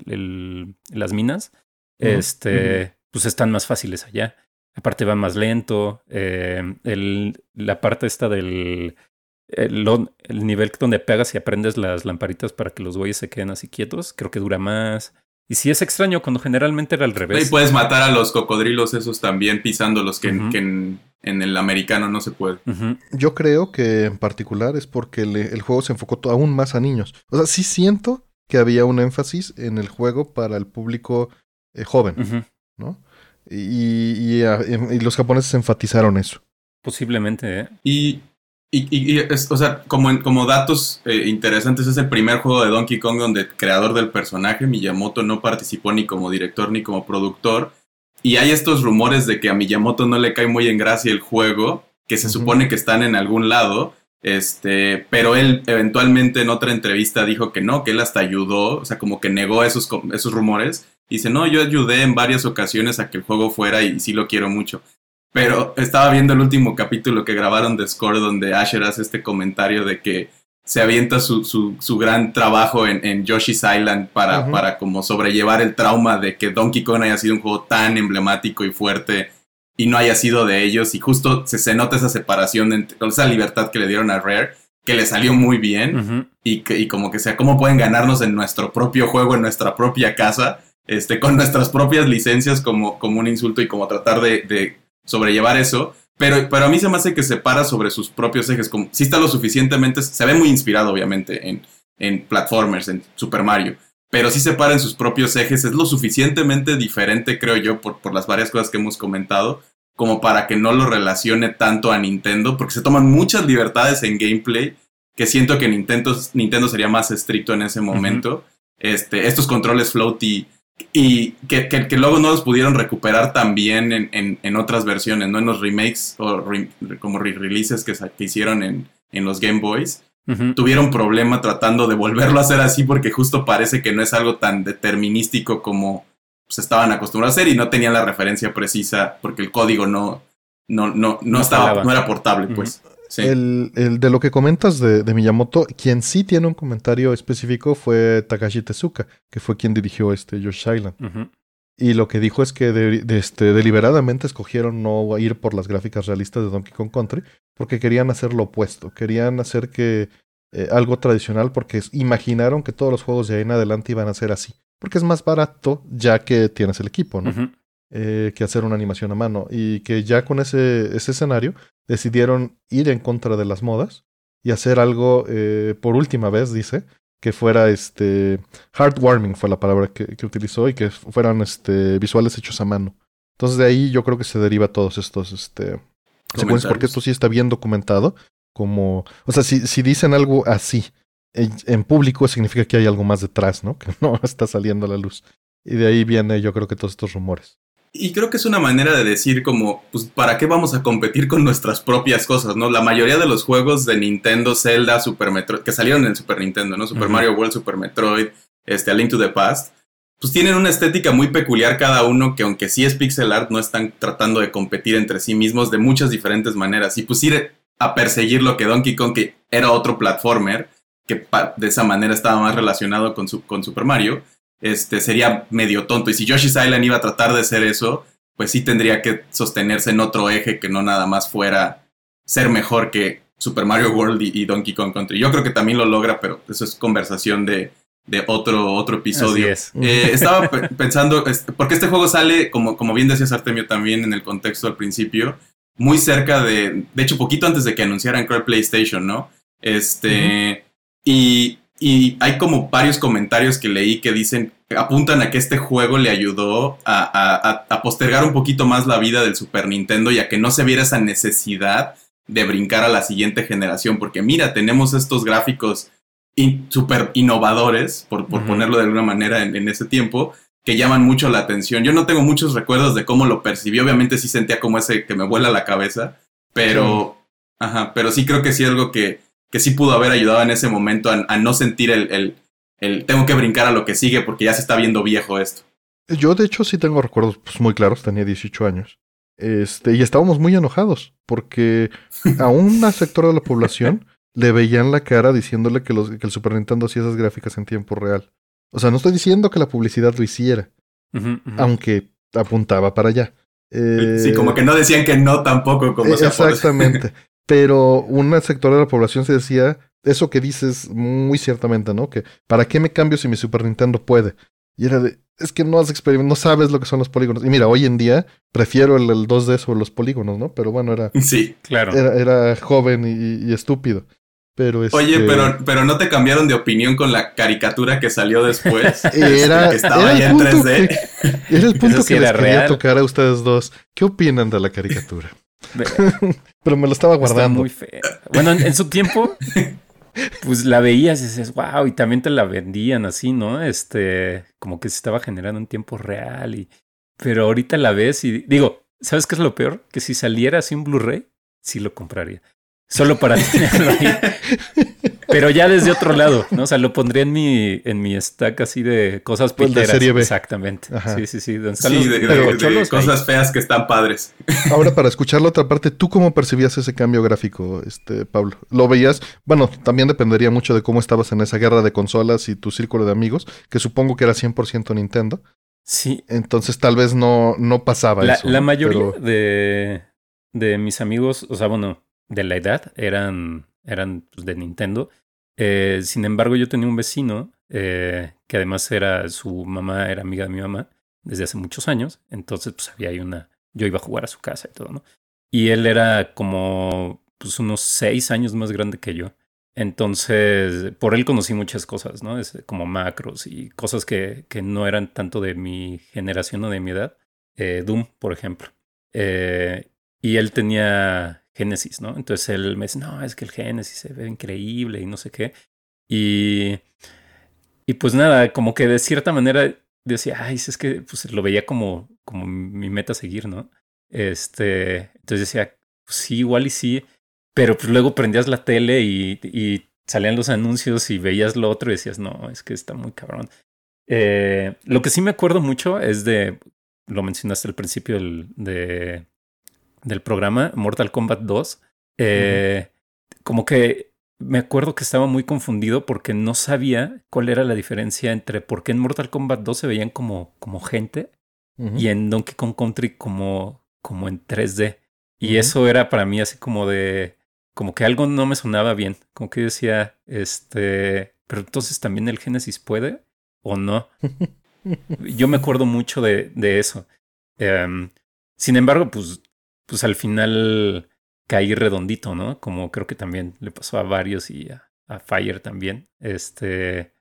las minas, este, pues están más fáciles allá. Aparte va más lento. Eh, el, la parte esta del el, el, nivel donde pegas y aprendes las lamparitas para que los güeyes se queden así quietos, creo que dura más. Y sí es extraño cuando generalmente era al revés. Y puedes matar a los cocodrilos esos también pisándolos que, que en, el americano no se puede. Yo creo que en particular es porque el juego se enfocó aún más a niños. O sea, sí siento que había un énfasis en el juego para el público eh, joven, ¿no? Y, y, los japoneses enfatizaron eso. Posiblemente, ¿eh? Y y, y o sea, como, como datos eh, interesantes, es el primer juego de Donkey Kong donde el creador del personaje, Miyamoto, no participó ni como director ni como productor. Y hay estos rumores de que a Miyamoto no le cae muy en gracia el juego, que se supone que están en algún lado. Este, pero él eventualmente en otra entrevista dijo que no, que él hasta ayudó, o sea, como que negó esos, esos rumores. dice, no, yo ayudé en varias ocasiones a que el juego fuera y sí lo quiero mucho. Pero estaba viendo el último capítulo que grabaron de Score donde Asher hace este comentario de que se avienta su, su, su gran trabajo en, en, Yoshi's Island para, para como sobrellevar el trauma de que Donkey Kong haya sido un juego tan emblemático y fuerte y no haya sido de ellos. Y justo se, se nota esa separación, entre, esa libertad que le dieron a Rare, que le salió muy bien y, que, y como que sea, cómo pueden ganarnos en nuestro propio juego, en nuestra propia casa, este, con nuestras propias licencias como, como un insulto y como tratar de, de sobrellevar eso, Pero, pero a mí se me hace que se para sobre sus propios ejes. Como, sí está lo suficientemente, se ve muy inspirado obviamente en, en platformers, en Super Mario. Pero sí se para en sus propios ejes. Es lo suficientemente diferente, creo yo, por, por las varias cosas que hemos comentado, como para que no lo relacione tanto a Nintendo, porque se toman muchas libertades en gameplay que siento que Nintendo, Nintendo sería más estricto en ese momento. este, estos controles floaty y que, que, luego no los pudieron recuperar también en, en, en, otras versiones, ¿no? En los remakes o como re-releases que, que, hicieron en, en los Game Boys. Tuvieron problema tratando de volverlo a hacer así porque justo parece que no es algo tan determinístico como se estaban acostumbrados a hacer y no tenían la referencia precisa porque el código no, no, no, no, estaba, no era portable, pues. El, el, de lo que comentas de, de, Miyamoto, quien sí tiene un comentario específico fue Takashi Tezuka, que fue quien dirigió este Yoshi Island. Y lo que dijo es que de, este, deliberadamente escogieron no ir por las gráficas realistas de Donkey Kong Country, porque querían hacer lo opuesto, querían hacer que eh, algo tradicional, porque imaginaron que todos los juegos de ahí en adelante iban a ser así, porque es más barato ya que tienes el equipo, ¿no? Eh, que hacer una animación a mano. Y que ya con ese, ese escenario decidieron ir en contra de las modas y hacer algo eh, por última vez, dice, que fuera este heartwarming fue la palabra que, que, utilizó y que fueran este visuales hechos a mano. Entonces de ahí yo creo que se deriva todos estos este secuencias porque esto sí está bien documentado como, o sea, si, si dicen algo así en, en, público significa que hay algo más detrás, ¿no? Que no está saliendo a la luz. Y de ahí viene yo creo que todos estos rumores. Y creo que es una manera de decir como, pues, ¿para qué vamos a competir con nuestras propias cosas, no? La mayoría de los juegos de Nintendo, Zelda, Super Metroid, que salieron en Super Nintendo, ¿no? Super Mario World, Super Metroid, este, A Link to the Past, pues tienen una estética muy peculiar cada uno que aunque sí es pixel art, no están tratando de competir entre sí mismos de muchas diferentes maneras. Y pues ir a perseguir lo que Donkey Kong, que era otro platformer, que de esa manera estaba más relacionado con, su, con Super Mario, este, sería medio tonto. Y si Yoshi's Island iba a tratar de ser eso, pues sí tendría que sostenerse en otro eje que no nada más fuera ser mejor que Super Mario World y, Donkey Kong Country. Yo creo que también lo logra, pero eso es conversación de, de otro, otro episodio. Eh, estaba pensando, porque este juego sale, como, como bien decías Artemio también en el contexto al principio, muy cerca de, de hecho, poquito antes de que anunciaran Crawl PlayStation, ¿no? Este, y y hay como varios comentarios que leí que dicen, apuntan a que este juego le ayudó a, a, postergar un poquito más la vida del Super Nintendo y a que no se viera esa necesidad de brincar a la siguiente generación. Porque mira, tenemos estos gráficos súper innovadores, por, por ponerlo de alguna manera en, ese tiempo, que llaman mucho la atención. Yo no tengo muchos recuerdos de cómo lo percibí, obviamente sí sentía como ese que me vuela la cabeza, pero, ajá, pero sí creo que sí algo que que sí pudo haber ayudado en ese momento a, no sentir el, el, el, tengo que brincar a lo que sigue porque ya se está viendo viejo esto. Yo de hecho sí tengo recuerdos pues, muy claros, tenía 18 años. Este, y estábamos muy enojados porque a una sector de la población le veían la cara diciéndole que, los, que el Super Nintendo hacía esas gráficas en tiempo real. O sea, no estoy diciendo que la publicidad lo hiciera, aunque apuntaba para allá. sí, como que no decían que no tampoco, como Exactamente. pero un sector de la población se decía eso que dices muy ciertamente, ¿no? Que ¿para qué me cambio si mi Super Nintendo puede? Y era de, es que no has experimentado, no sabes lo que son los polígonos. Y mira, hoy en día prefiero el, 2D sobre los polígonos, ¿no? Pero bueno, era. Sí, claro. Era, joven y, estúpido. Pero Oye, este pero, pero no te cambiaron de opinión con la caricatura que salió después. era, que estaba ya en 3D. era el punto que les quería tocar a ustedes dos. ¿Qué opinan de la caricatura? Pero me lo estaba guardando. muy feo. Bueno, en, su tiempo, pues la veías y dices, wow, y también te la vendían así, ¿no? Este, como que se estaba generando en tiempo real. Y, pero ahorita la ves y digo, ¿sabes qué es lo peor? Que si saliera así un Blu-ray, sí lo compraría. Solo para tenerlo ahí. Pero ya desde otro lado, ¿no? O sea, lo pondría en mi, en mi stack así de cosas pues piteras. serie B. Exactamente. Sí, sí, sí. sí, de, cosas feas que están padres. Ahora, para escuchar la otra parte, ¿tú cómo percibías ese cambio gráfico, este, Pablo? ¿Lo veías? Bueno, también dependería mucho de cómo estabas en esa guerra de consolas y tu círculo de amigos, que supongo que era 100% Nintendo. Sí. Entonces tal vez no, no pasaba la, eso. La mayoría de, de mis amigos, o sea, bueno, de la edad eran, eran pues, de Nintendo. Eh, sin embargo, yo tenía un vecino eh, que además era, su mamá era amiga de mi mamá desde hace muchos años. Entonces, pues había ahí una, yo iba a jugar a su casa y todo, ¿no? y él era como pues unos seis años más grande que yo. Entonces, por él conocí muchas cosas, ¿no? Es como macros y cosas que, que no eran tanto de mi generación o de mi edad. Eh, Doom, por ejemplo. Y él tenía Genesis, ¿no? Entonces él me dice, no, es que el Genesis se ve increíble y no sé qué. Y, y pues nada, como que de cierta manera decía, ay, es que pues lo veía como, como mi meta seguir, ¿no? Este, entonces decía, pues sí, igual y sí, pero pues luego prendías la tele y, y salían los anuncios y veías lo otro y decías, no, es que está muy cabrón. Eh, lo que sí me acuerdo mucho es de, lo mencionaste al principio del, de, del programa, Mortal Kombat 2. Eh, Como que me acuerdo que estaba muy confundido porque no sabía cuál era la diferencia entre por qué en Mortal Kombat 2 se veían como, como gente y en Donkey Kong Country como, como en 3D. Y eso era para mí así como de, como que algo no me sonaba bien, como que decía, este, pero entonces también el Génesis puede o no. Yo me acuerdo mucho de, de eso. Em, sin embargo, pues, pues al final caí redondito, ¿no? Como creo que también le pasó a varios y a, Fire también. Este.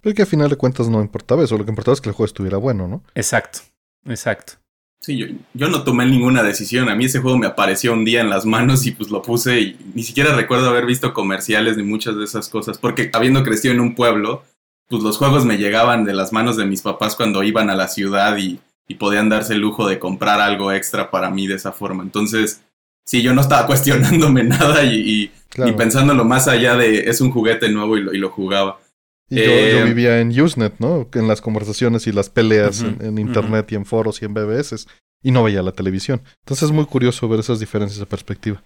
Pero que al final de cuentas no importaba eso, lo que importaba es que el juego estuviera bueno, ¿no? Exacto, exacto. Sí, yo, yo, no tomé ninguna decisión. A mí ese juego me apareció un día en las manos y pues lo puse y ni siquiera recuerdo haber visto comerciales ni muchas de esas cosas. Porque habiendo crecido en un pueblo, pues los juegos me llegaban de las manos de mis papás cuando iban a la ciudad y, y podían darse el lujo de comprar algo extra para mí de esa forma. Entonces, sí, yo no estaba cuestionándome nada y, y, pensándolo más allá de es un juguete nuevo y lo, jugaba. Y yo, eh, vivía en Usenet, ¿no? En las conversaciones y las peleas en, internet y en foros y en BBS y no veía la televisión. Entonces es muy curioso ver esas diferencias de perspectiva.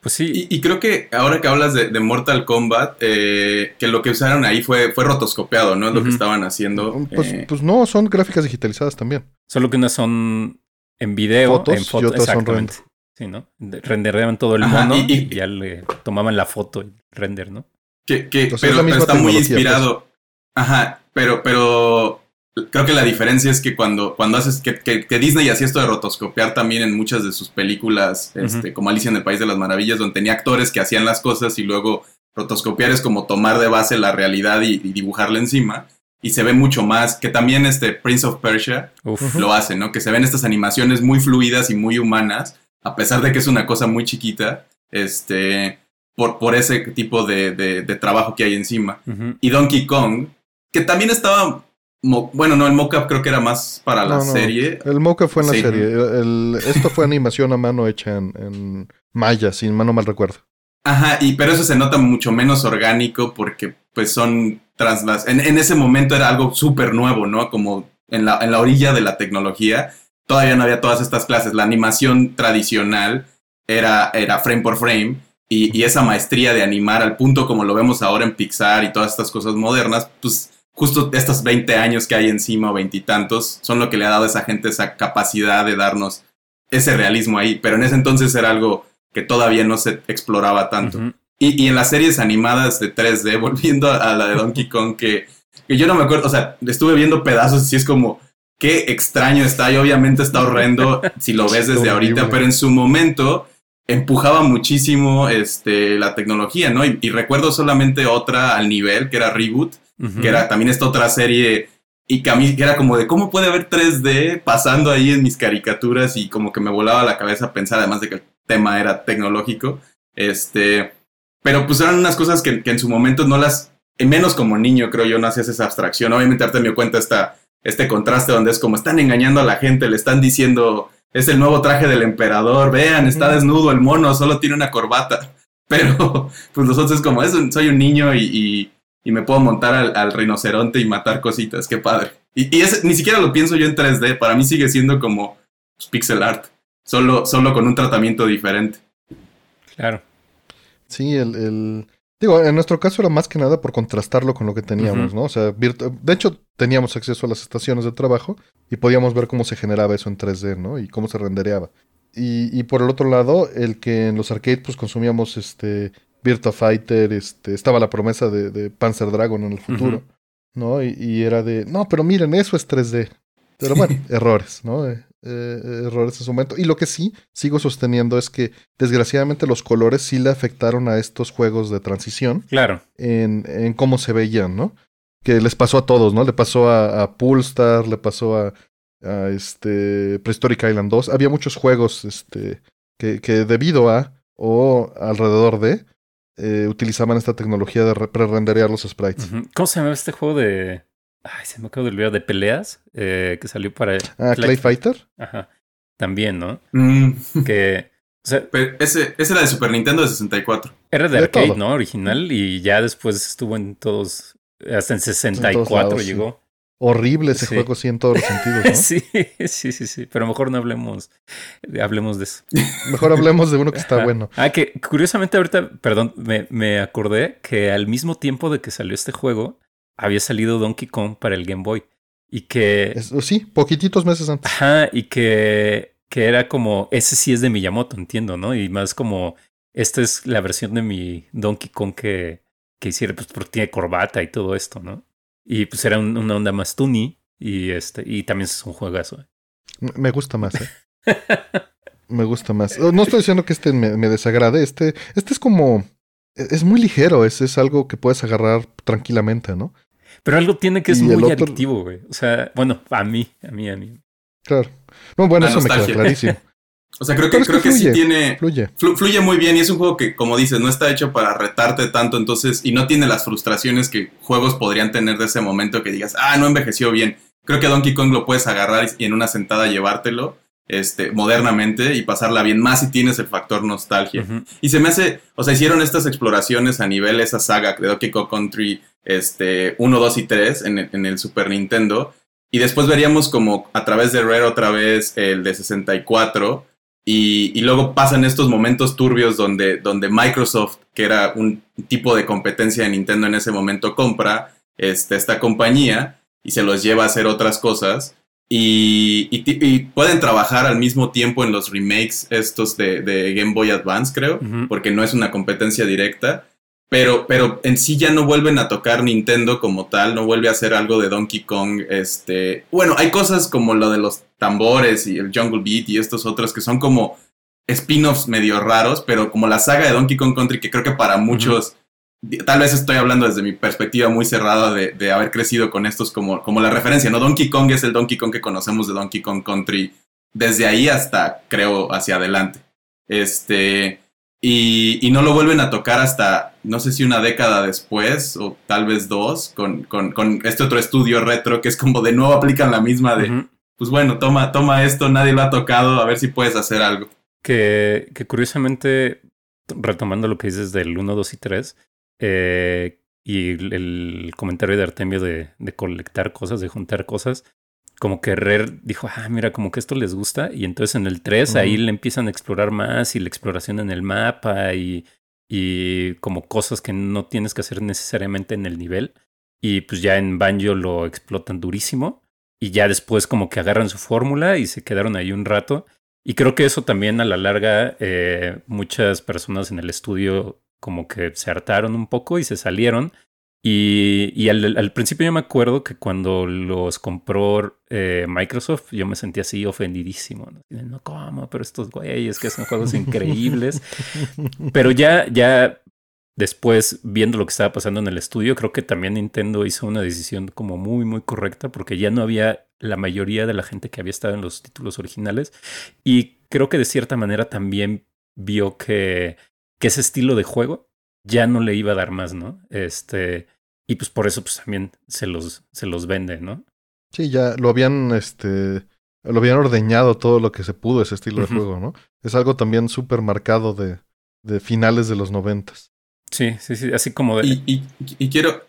Pues sí. Y, creo que ahora que hablas de, Mortal Kombat, eh, que lo que usaron ahí fue, fue rotoscopiado, ¿no? Es lo que estaban haciendo. Pues, eh. pues, no, son gráficas digitalizadas también. Solo que unas son en video, en fotos, y otras son render. Sí, ¿no? Rendereaban todo el mono y, ya le tomaban la foto y render, ¿no? Que, que pero, está muy pues. inspirado. Ajá, pero, pero creo que la diferencia es que cuando, cuando haces que, que, Disney hacía esto de rotoscopiar también en muchas de sus películas, este, como Alicia en el País de las Maravillas, donde tenía actores que hacían las cosas y luego rotoscopiar es como tomar de base la realidad y, dibujarla encima. Y se ve mucho más, que también este Prince of Persia lo hace, ¿no? Que se ven estas animaciones muy fluidas y muy humanas, a pesar de que es una cosa muy chiquita, este, por, por ese tipo de, de, trabajo que hay encima. Y Donkey Kong, que también estaba bueno, no, el mockup creo que era más para la serie. El mockup fue en la serie. esto fue animación a mano hecha en, Maya, si mano mal recuerdo. Ajá, y pero eso se nota mucho menos orgánico porque pues son traslas. En, en ese momento era algo súper nuevo, ¿no? Como en la, en la orilla de la tecnología. Todavía no había todas estas clases. La animación tradicional era, era frame por frame. Y, y esa maestría de animar al punto como lo vemos ahora en Pixar y todas estas cosas modernas, pues justo estos 20 años que hay encima o veintitantos son lo que le ha dado a esa gente esa capacidad de darnos ese realismo ahí. Pero en ese entonces era algo que todavía no se exploraba tanto. y, en las series animadas de 3D, volviendo a, la de Donkey Kong, que, que, yo no me acuerdo, o sea, estuve viendo pedazos y es como, qué extraño está y obviamente está horrendo si lo ves desde ahorita, pero en su momento empujaba muchísimo este, la tecnología, ¿no? y recuerdo solamente otra al nivel, que era Reboot, que era también esta otra serie y que a mí era como de cómo puede haber 3D pasando ahí en mis caricaturas y como que me volaba la cabeza pensar además de que el tema era tecnológico, este, pero pues eran unas cosas que, en su momento no las, menos como niño creo yo no hacías esa abstracción, obviamente ahorita me dio cuenta esta, este contraste donde es como están engañando a la gente, le están diciendo es el nuevo traje del emperador, vean, está desnudo el mono, solo tiene una corbata, pero pues nosotros es como, soy un niño y y me puedo montar al, rinoceronte y matar cositas, qué padre. Y, y ni siquiera lo pienso yo en 3D, para mí sigue siendo como pues, pixel art, solo, solo con un tratamiento diferente. Claro. Sí, el, el, Digo, en nuestro caso era más que nada por contrastarlo con lo que teníamos, ¿no? O sea, de hecho teníamos acceso a las estaciones de trabajo y podíamos ver cómo se generaba eso en 3D, ¿no? Y cómo se rendereaba. Y, y por el otro lado, el que en los arcades pues consumíamos este Virtua Fighter, este, estaba la promesa de, Panzer Dragon en el futuro, ¿no? Y, era de, no, pero miren, eso es 3D. Pero bueno, errores, ¿no? Eh, eh, errores en su momento. Y lo que sí sigo sosteniendo es que desgraciadamente los colores sí le afectaron a estos juegos de transición. Claro. En, en cómo se veían, ¿no? Que les pasó a todos, ¿no? Le pasó a, a le pasó a, a este Prehistoric Island 2. Había muchos juegos este, que, que debido a o alrededor de eh, utilizaban esta tecnología de pre-renderear los sprites. ¿Cómo se llama este juego de Ay, se me acabo de olvidar de peleas eh, que salió para. Ah, Clay, Fighter. Ajá. También, ¿no? Mm. Que. O sea, ese, ese era de Super Nintendo de 64. Era de, arcade, ¿no? Original. Y ya después estuvo en todos. Hasta en 64 llegó. Horrible ese juego, sí, en todos los sentidos, ¿no? sí, sí, sí, sí. Pero mejor no hablemos, hablemos de eso. Mejor hablemos de uno que está bueno. Ah, que curiosamente ahorita, perdón, me, me acordé que al mismo tiempo de que salió este juego, había salido Donkey Kong para el Game Boy. Y que. sí, poquititos meses antes. Ajá, y que, que era como. Ese sí es de Miyamoto, entiendo, ¿no? Y más como. Esta es la versión de mi Donkey Kong que, que hiciera, pues porque tiene corbata y todo esto, ¿no? Y pues era una onda más tuny. Y este, y también es un juegazo. ¿eh? Me gusta más, ¿eh? me gusta más. No estoy diciendo que este me, me desagrade. Este, este es como. Es muy ligero, es, es algo que puedes agarrar tranquilamente, ¿no? Pero algo tiene que es muy adictivo, güey. O sea, bueno, a mí, a mí, a mí. Claro. No, bueno, eso me queda clarísimo. o sea, creo que, creo que, sí tiene. Fluye. fluye muy bien y es un juego que, como dices, no está hecho para retarte tanto, entonces, y no tiene las frustraciones que juegos podrían tener de ese momento que digas, ah, no envejeció bien. Creo que Donkey Kong lo puedes agarrar y en una sentada llevártelo este, modernamente y pasarla bien, más si tienes el factor nostalgia. Y se me hace, o sea, hicieron estas exploraciones a nivel esa saga de Donkey Kong Country este, 1, 2 y 3 en el, en el Super Nintendo. Y después veríamos como a través de Rare otra vez el de 64. Y, y, luego pasan estos momentos turbios donde, donde Microsoft, que era un tipo de competencia de Nintendo en ese momento, compra este, esta compañía y se los lleva a hacer otras cosas. Y, y, pueden trabajar al mismo tiempo en los remakes estos de, de Game Boy Advance, creo, porque no es una competencia directa. Pero, pero en sí ya no vuelven a tocar Nintendo como tal, no vuelve a hacer algo de Donkey Kong. Este, bueno, hay cosas como lo de los tambores y el Jungle Beat y estos otros que son como spin-offs medio raros, pero como la saga de Donkey Kong Country, que creo que para muchos tal vez estoy hablando desde mi perspectiva muy cerrada de, haber crecido con estos como, como la referencia, ¿no? Donkey Kong es el Donkey Kong que conocemos de Donkey Kong Country desde ahí hasta, creo, hacia adelante. Este, y, y no lo vuelven a tocar hasta, no sé si una década después o tal vez dos, con, con, con este otro estudio retro que es como de nuevo aplican la misma de, pues bueno, toma, toma esto, nadie lo ha tocado, a ver si puedes hacer algo. Que, que curiosamente, retomando lo que dices del 1, 2 y 3, eh, y el, comentario de Artemio de, de, colectar cosas, de juntar cosas, como que Rare dijo, ah, mira, como que esto les gusta. Y entonces en el 3 ahí le empiezan a explorar más y la exploración en el mapa y, y como cosas que no tienes que hacer necesariamente en el nivel. Y pues ya en Banjo lo explotan durísimo. Y ya después como que agarran su fórmula y se quedaron ahí un rato. Y creo que eso también a la larga eh, muchas personas en el estudio como que se hartaron un poco y se salieron. Y, y al, principio yo me acuerdo que cuando los compró eh, Microsoft, yo me sentía así ofendidísimo. No, no ¿cómo? Pero estos güeyes que hacen juegos increíbles. Pero ya, ya después, viendo lo que estaba pasando en el estudio, creo que también Nintendo hizo una decisión como muy, muy correcta, porque ya no había la mayoría de la gente que había estado en los títulos originales. Y creo que de cierta manera también vio que que ese estilo de juego ya no le iba a dar más, ¿no? Este, y pues por eso pues también se los, se los vende, ¿no? Sí, ya lo habían, este, lo habían ordeñado todo lo que se pudo ese estilo de juego, ¿no? Es algo también súper marcado de, de finales de los noventas. Sí, sí, sí, así como de... Y, y, quiero,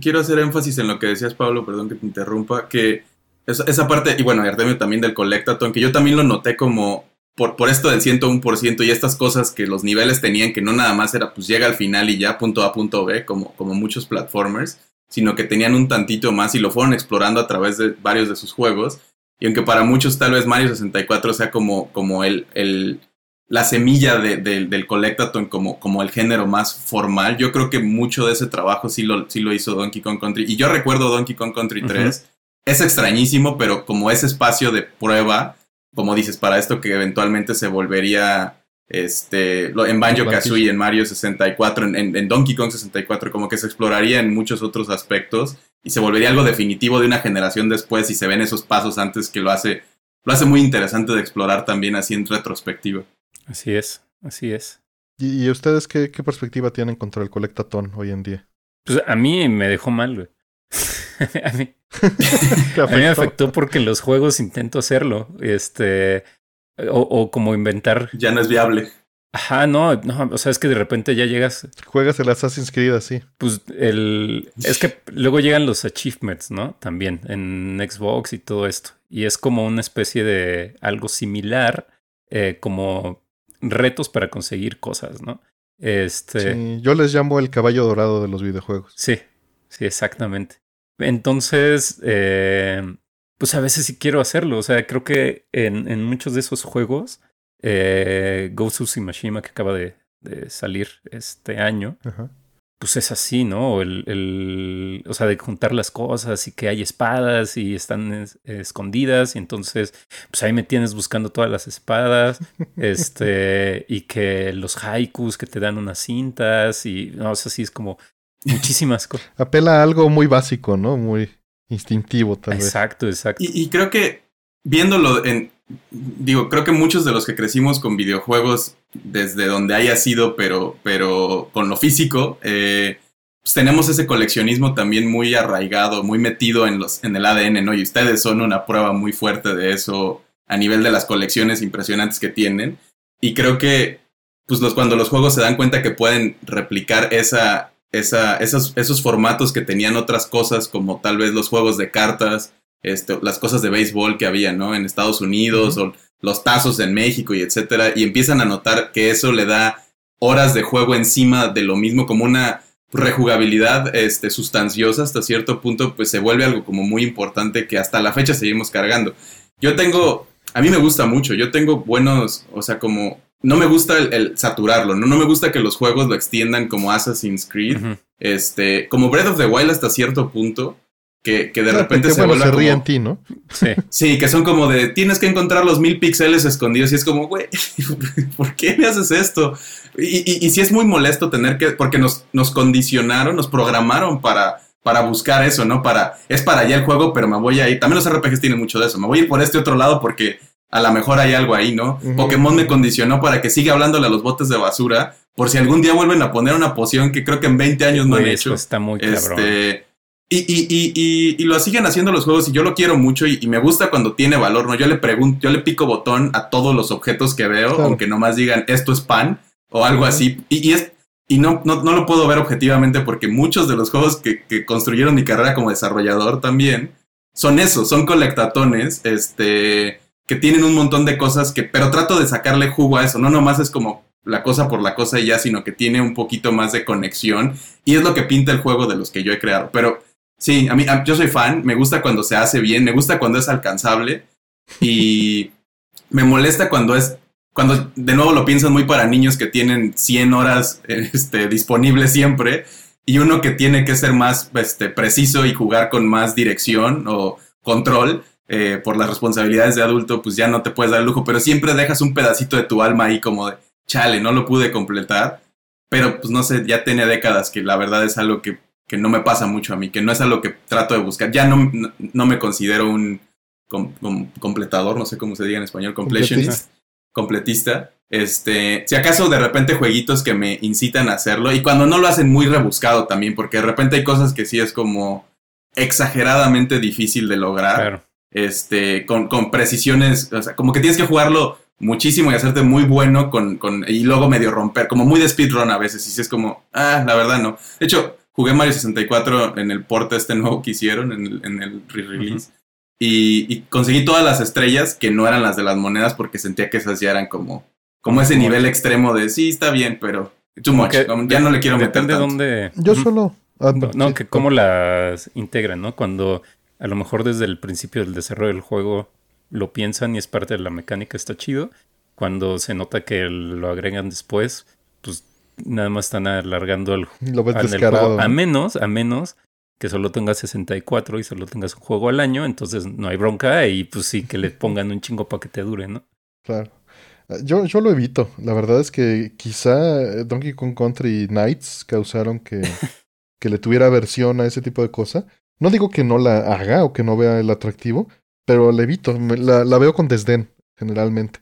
quiero hacer énfasis en lo que decías, Pablo, perdón que te interrumpa, que esa, esa parte, y bueno, Artemio también del Collectaton, que yo también lo noté como por, por esto del 101% y estas cosas que los niveles tenían, que no nada más era pues llega al final y ya punto A, punto B, como, como muchos platformers, sino que tenían un tantito más y lo fueron explorando a través de varios de sus juegos. Y aunque para muchos tal vez Mario 64 sea como, como el, el, la semilla de, del Collectathon, como, como el género más formal, yo creo que mucho de ese trabajo sí lo, sí lo hizo Donkey Kong Country. Y yo recuerdo Donkey Kong Country 3. Es extrañísimo, pero como ese espacio de prueba, como dices, para esto que eventualmente se volvería este, en Banjo Kazooie, en Mario 64, en, en, Donkey Kong 64, como que se exploraría en muchos otros aspectos y se volvería algo definitivo de una generación después y se ven esos pasos antes que lo hace, lo hace muy interesante de explorar también así en retrospectiva. Así es, así es. ¿Y, ustedes qué, qué, perspectiva tienen contra el Colectatón hoy en día? Pues a mí me dejó mal, güey. a, mí, a mí me afectó porque en los juegos intento hacerlo. Este o, como inventar. Ya no es viable. Ajá, no, no, o sea, es que de repente ya llegas. Juegas el Assassin's Creed así. Pues el. Es que luego llegan los achievements, ¿no? También en Xbox y todo esto. Y es como una especie de algo similar, eh, como retos para conseguir cosas, ¿no? Este. Sí, yo les llamo el caballo dorado de los videojuegos. Sí, sí, exactamente. Entonces, eh, pues a veces sí quiero hacerlo. O sea, creo que en, en muchos de esos juegos, eh, Ghost of Tsushima que acaba de, de salir este año, pues es así, ¿no? El, el, o sea, de juntar las cosas y que hay espadas y están escondidas y entonces, pues ahí me tienes buscando todas las espadas, este, y que los haikus que te dan unas cintas y, no, o sea, sí es como muchísimas cosas. Apela a algo muy básico, ¿no? Muy instintivo tal vez. Exacto, exacto. Y, creo que viéndolo en, digo, creo que muchos de los que crecimos con videojuegos desde donde haya sido, pero, pero con lo físico, eh, pues tenemos ese coleccionismo también muy arraigado, muy metido en, los, en el ADN, ¿no? Y ustedes son una prueba muy fuerte de eso a nivel de las colecciones impresionantes que tienen. Y creo que, pues los, cuando los juegos se dan cuenta que pueden replicar esa, esa, esos, esos formatos que tenían otras cosas, como tal vez los juegos de cartas, este, las cosas de béisbol que había, ¿no? En Estados Unidos, o los tazos en México y etcétera, y empiezan a notar que eso le da horas de juego encima de lo mismo, como una rejugabilidad este, sustanciosa hasta cierto punto, pues se vuelve algo como muy importante que hasta la fecha seguimos cargando. Yo tengo, a mí me gusta mucho, yo tengo buenos, o sea, como no me gusta el, saturarlo, ¿no? No me gusta que los juegos lo extiendan como Assassin's Creed. Este, como Breath of the Wild hasta cierto punto. Que, que de repente se bueno, se ríe en ti, ¿no? Sí. sí, que son como de tienes que encontrar los mil píxeles escondidos y es como, güey, ¿por qué me haces esto? Y, y, y sí es muy molesto tener que, porque nos, nos condicionaron, nos programaron para, para buscar eso, ¿no? Para, es para allá el juego, pero me voy a ir. También los RPGs tienen mucho de eso. Me voy a ir por este otro lado porque a lo mejor hay algo ahí, ¿no? Pokémon me condicionó para que siga hablándole a los botes de basura, por si algún día vuelven a poner una poción que creo que en 20 años no han hecho. Está muy este, Y, y, y, y, lo siguen haciendo los juegos y yo lo quiero mucho y, me gusta cuando tiene valor, ¿no? Yo le pregunto, yo le pico botón a todos los objetos que veo, aunque nomás digan esto es pan o algo así. Y, es y no, no, no, lo puedo ver objetivamente porque muchos de los juegos que, que construyeron mi carrera como desarrollador también son eso, son colectatones, este que tienen un montón de cosas que, pero trato de sacarle jugo a eso, no nomás es como la cosa por la cosa y ya, sino que tiene un poquito más de conexión y es lo que pinta el juego de los que yo he creado. Pero sí, a mí, yo soy fan, me gusta cuando se hace bien, me gusta cuando es alcanzable y me molesta cuando es, cuando de nuevo lo piensan muy para niños que tienen 100 horas este, disponibles siempre y uno que tiene que ser más este, preciso y jugar con más dirección o control eh, por las responsabilidades de adulto, pues ya no te puedes dar el lujo, pero siempre dejas un pedacito de tu alma ahí como de, chale, no lo pude completar, pero pues no sé, ya tiene décadas que la verdad es algo que, que no me pasa mucho a mí, que no es algo que trato de buscar, ya no, no, me considero un completador, no sé cómo se diga en español, completionist, completista. Este, si acaso de repente jueguitos que me incitan a hacerlo y cuando no lo hacen muy rebuscado también, porque de repente hay cosas que sí es como exageradamente difícil de lograr este, con, con precisiones, o sea, como que tienes que jugarlo muchísimo y hacerte muy bueno con, con, y luego medio romper, como muy de speedrun a veces, y si es como, ah, la verdad no. De hecho, jugué Mario 64 en el porte este nuevo que hicieron, en el, en el re-release, y, y, conseguí todas las estrellas que no eran las de las monedas porque sentía que esas ya eran como, como ese nivel extremo de, sí, está bien, pero too much, ya no le quiero meter de dónde... Yo solo... Ah, no, que cómo las integran, ¿no? Cuando a lo mejor desde el principio del desarrollo del juego lo piensan y es parte de la mecánica, está chido. Cuando se nota que lo agregan después, pues nada más están alargando el, lo ves descarado. A menos, a menos que solo tengas 64 y solo tengas un juego al año, entonces no hay bronca y pues sí que le pongan un chingo para que te dure, ¿no? Claro. Yo, yo lo evito. La verdad es que quizá Donkey Kong Country Nights causaron que, que le tuviera aversión a ese tipo de cosa. No digo que no la haga o que no vea el atractivo, pero la evito. La, la veo con desdén, generalmente.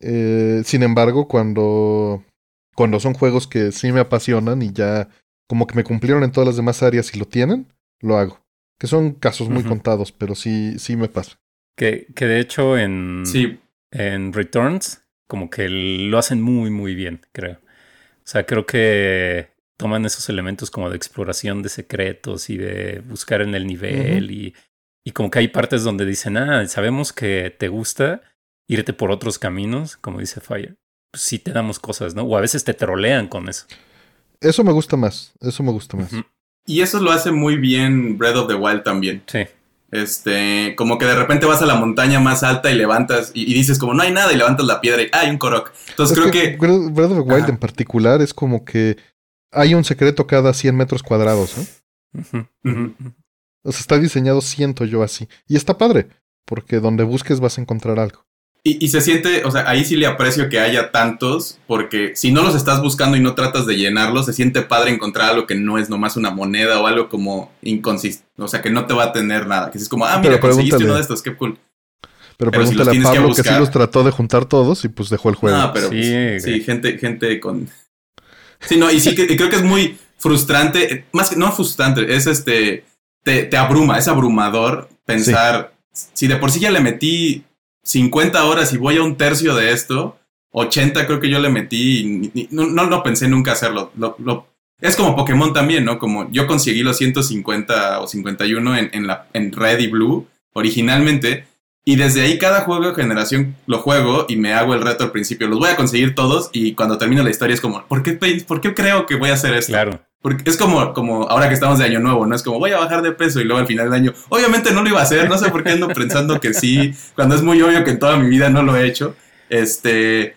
Eh, sin embargo, cuando, cuando son juegos que sí me apasionan y ya como que me cumplieron en todas las demás áreas y lo tienen, lo hago. Que son casos muy contados, pero sí, sí me pasa. Que, que de hecho en, Sí, en Returns como que lo hacen muy, muy bien, creo. O sea, creo que toman esos elementos como de exploración de secretos y de buscar en el nivel y, y como que hay partes donde dicen, ah, sabemos que te gusta irte por otros caminos, como dice Fire. Pues sí te damos cosas, ¿no? O a veces te trolean con eso. Eso me gusta más. Eso me gusta más. Y eso lo hace muy bien Breath of the Wild también. Sí. Este, como que de repente vas a la montaña más alta y levantas y, y dices como no hay nada y levantas la piedra y "Ah, hay un Korok. Entonces Es creo que, Breath Breath of the Wild Ajá. en particular es como que hay un secreto cada 100 metros cuadrados. ¿eh? O sea, está diseñado, siento yo así. Y está padre, porque donde busques vas a encontrar algo. y, y se siente, o sea, ahí sí le aprecio que haya tantos, porque si no los estás buscando y no tratas de llenarlos, se siente padre encontrar algo que no es nomás una moneda o algo como inconsistente, o sea, que no te va a tener nada, que es como, ah, mira, conseguiste pregúntale. uno de estos, qué cool. Pero, Pero si los pregúntale a tienes que Pablo que, sí buscar- los trató de juntar todos y pues dejó el juego. No, pero Sí, pues, sí, gente, gente con. Sí, no, y sí que creo que es muy frustrante, más que no frustrante, es este, te, abruma, es abrumador pensar, si de por sí ya le metí 50 horas y voy a un tercio de esto, 80 creo que yo le metí, y no, no, pensé nunca hacerlo. Lo, lo- es como Pokémon también, ¿no? Como yo conseguí los 150 o 51 en, en, la, en Red y Blue originalmente. Y desde ahí cada juego de generación lo juego y me hago el reto al principio. Los voy a conseguir todos y cuando termino la historia es como, ¿por qué, por qué creo que voy a hacer esto? Claro. Porque es como, como ahora que estamos de año nuevo, ¿no? Es como voy a bajar de peso y luego al final del año, obviamente no lo iba a hacer, no sé por qué ando pensando que sí, cuando es muy obvio que en toda mi vida no lo he hecho. Este,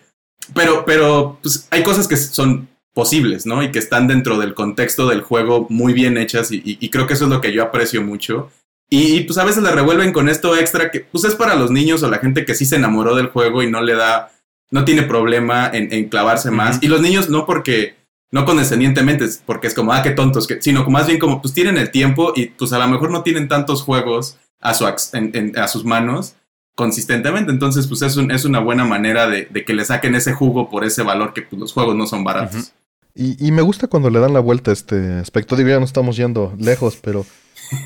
pero, pero, pues hay cosas que son posibles, ¿no? Y que están dentro del contexto del juego muy bien hechas y, y- y creo que eso es lo que yo aprecio mucho. Y, y, pues a veces le revuelven con esto extra que pues es para los niños o la gente que sí se enamoró del juego y no le da, no tiene problema en, en clavarse más. Y los niños no porque, no condescendientemente, es porque es como, ah, qué tontos, que, sino más bien como, pues tienen el tiempo y pues a lo mejor no tienen tantos juegos a, su, en- en- a sus manos consistentemente. Entonces, pues es, un- es una buena manera de, de que le saquen ese jugo por ese valor que pues, los juegos no son baratos. Y, y me gusta cuando le dan la vuelta a este aspecto. Digo, ya no estamos yendo lejos, pero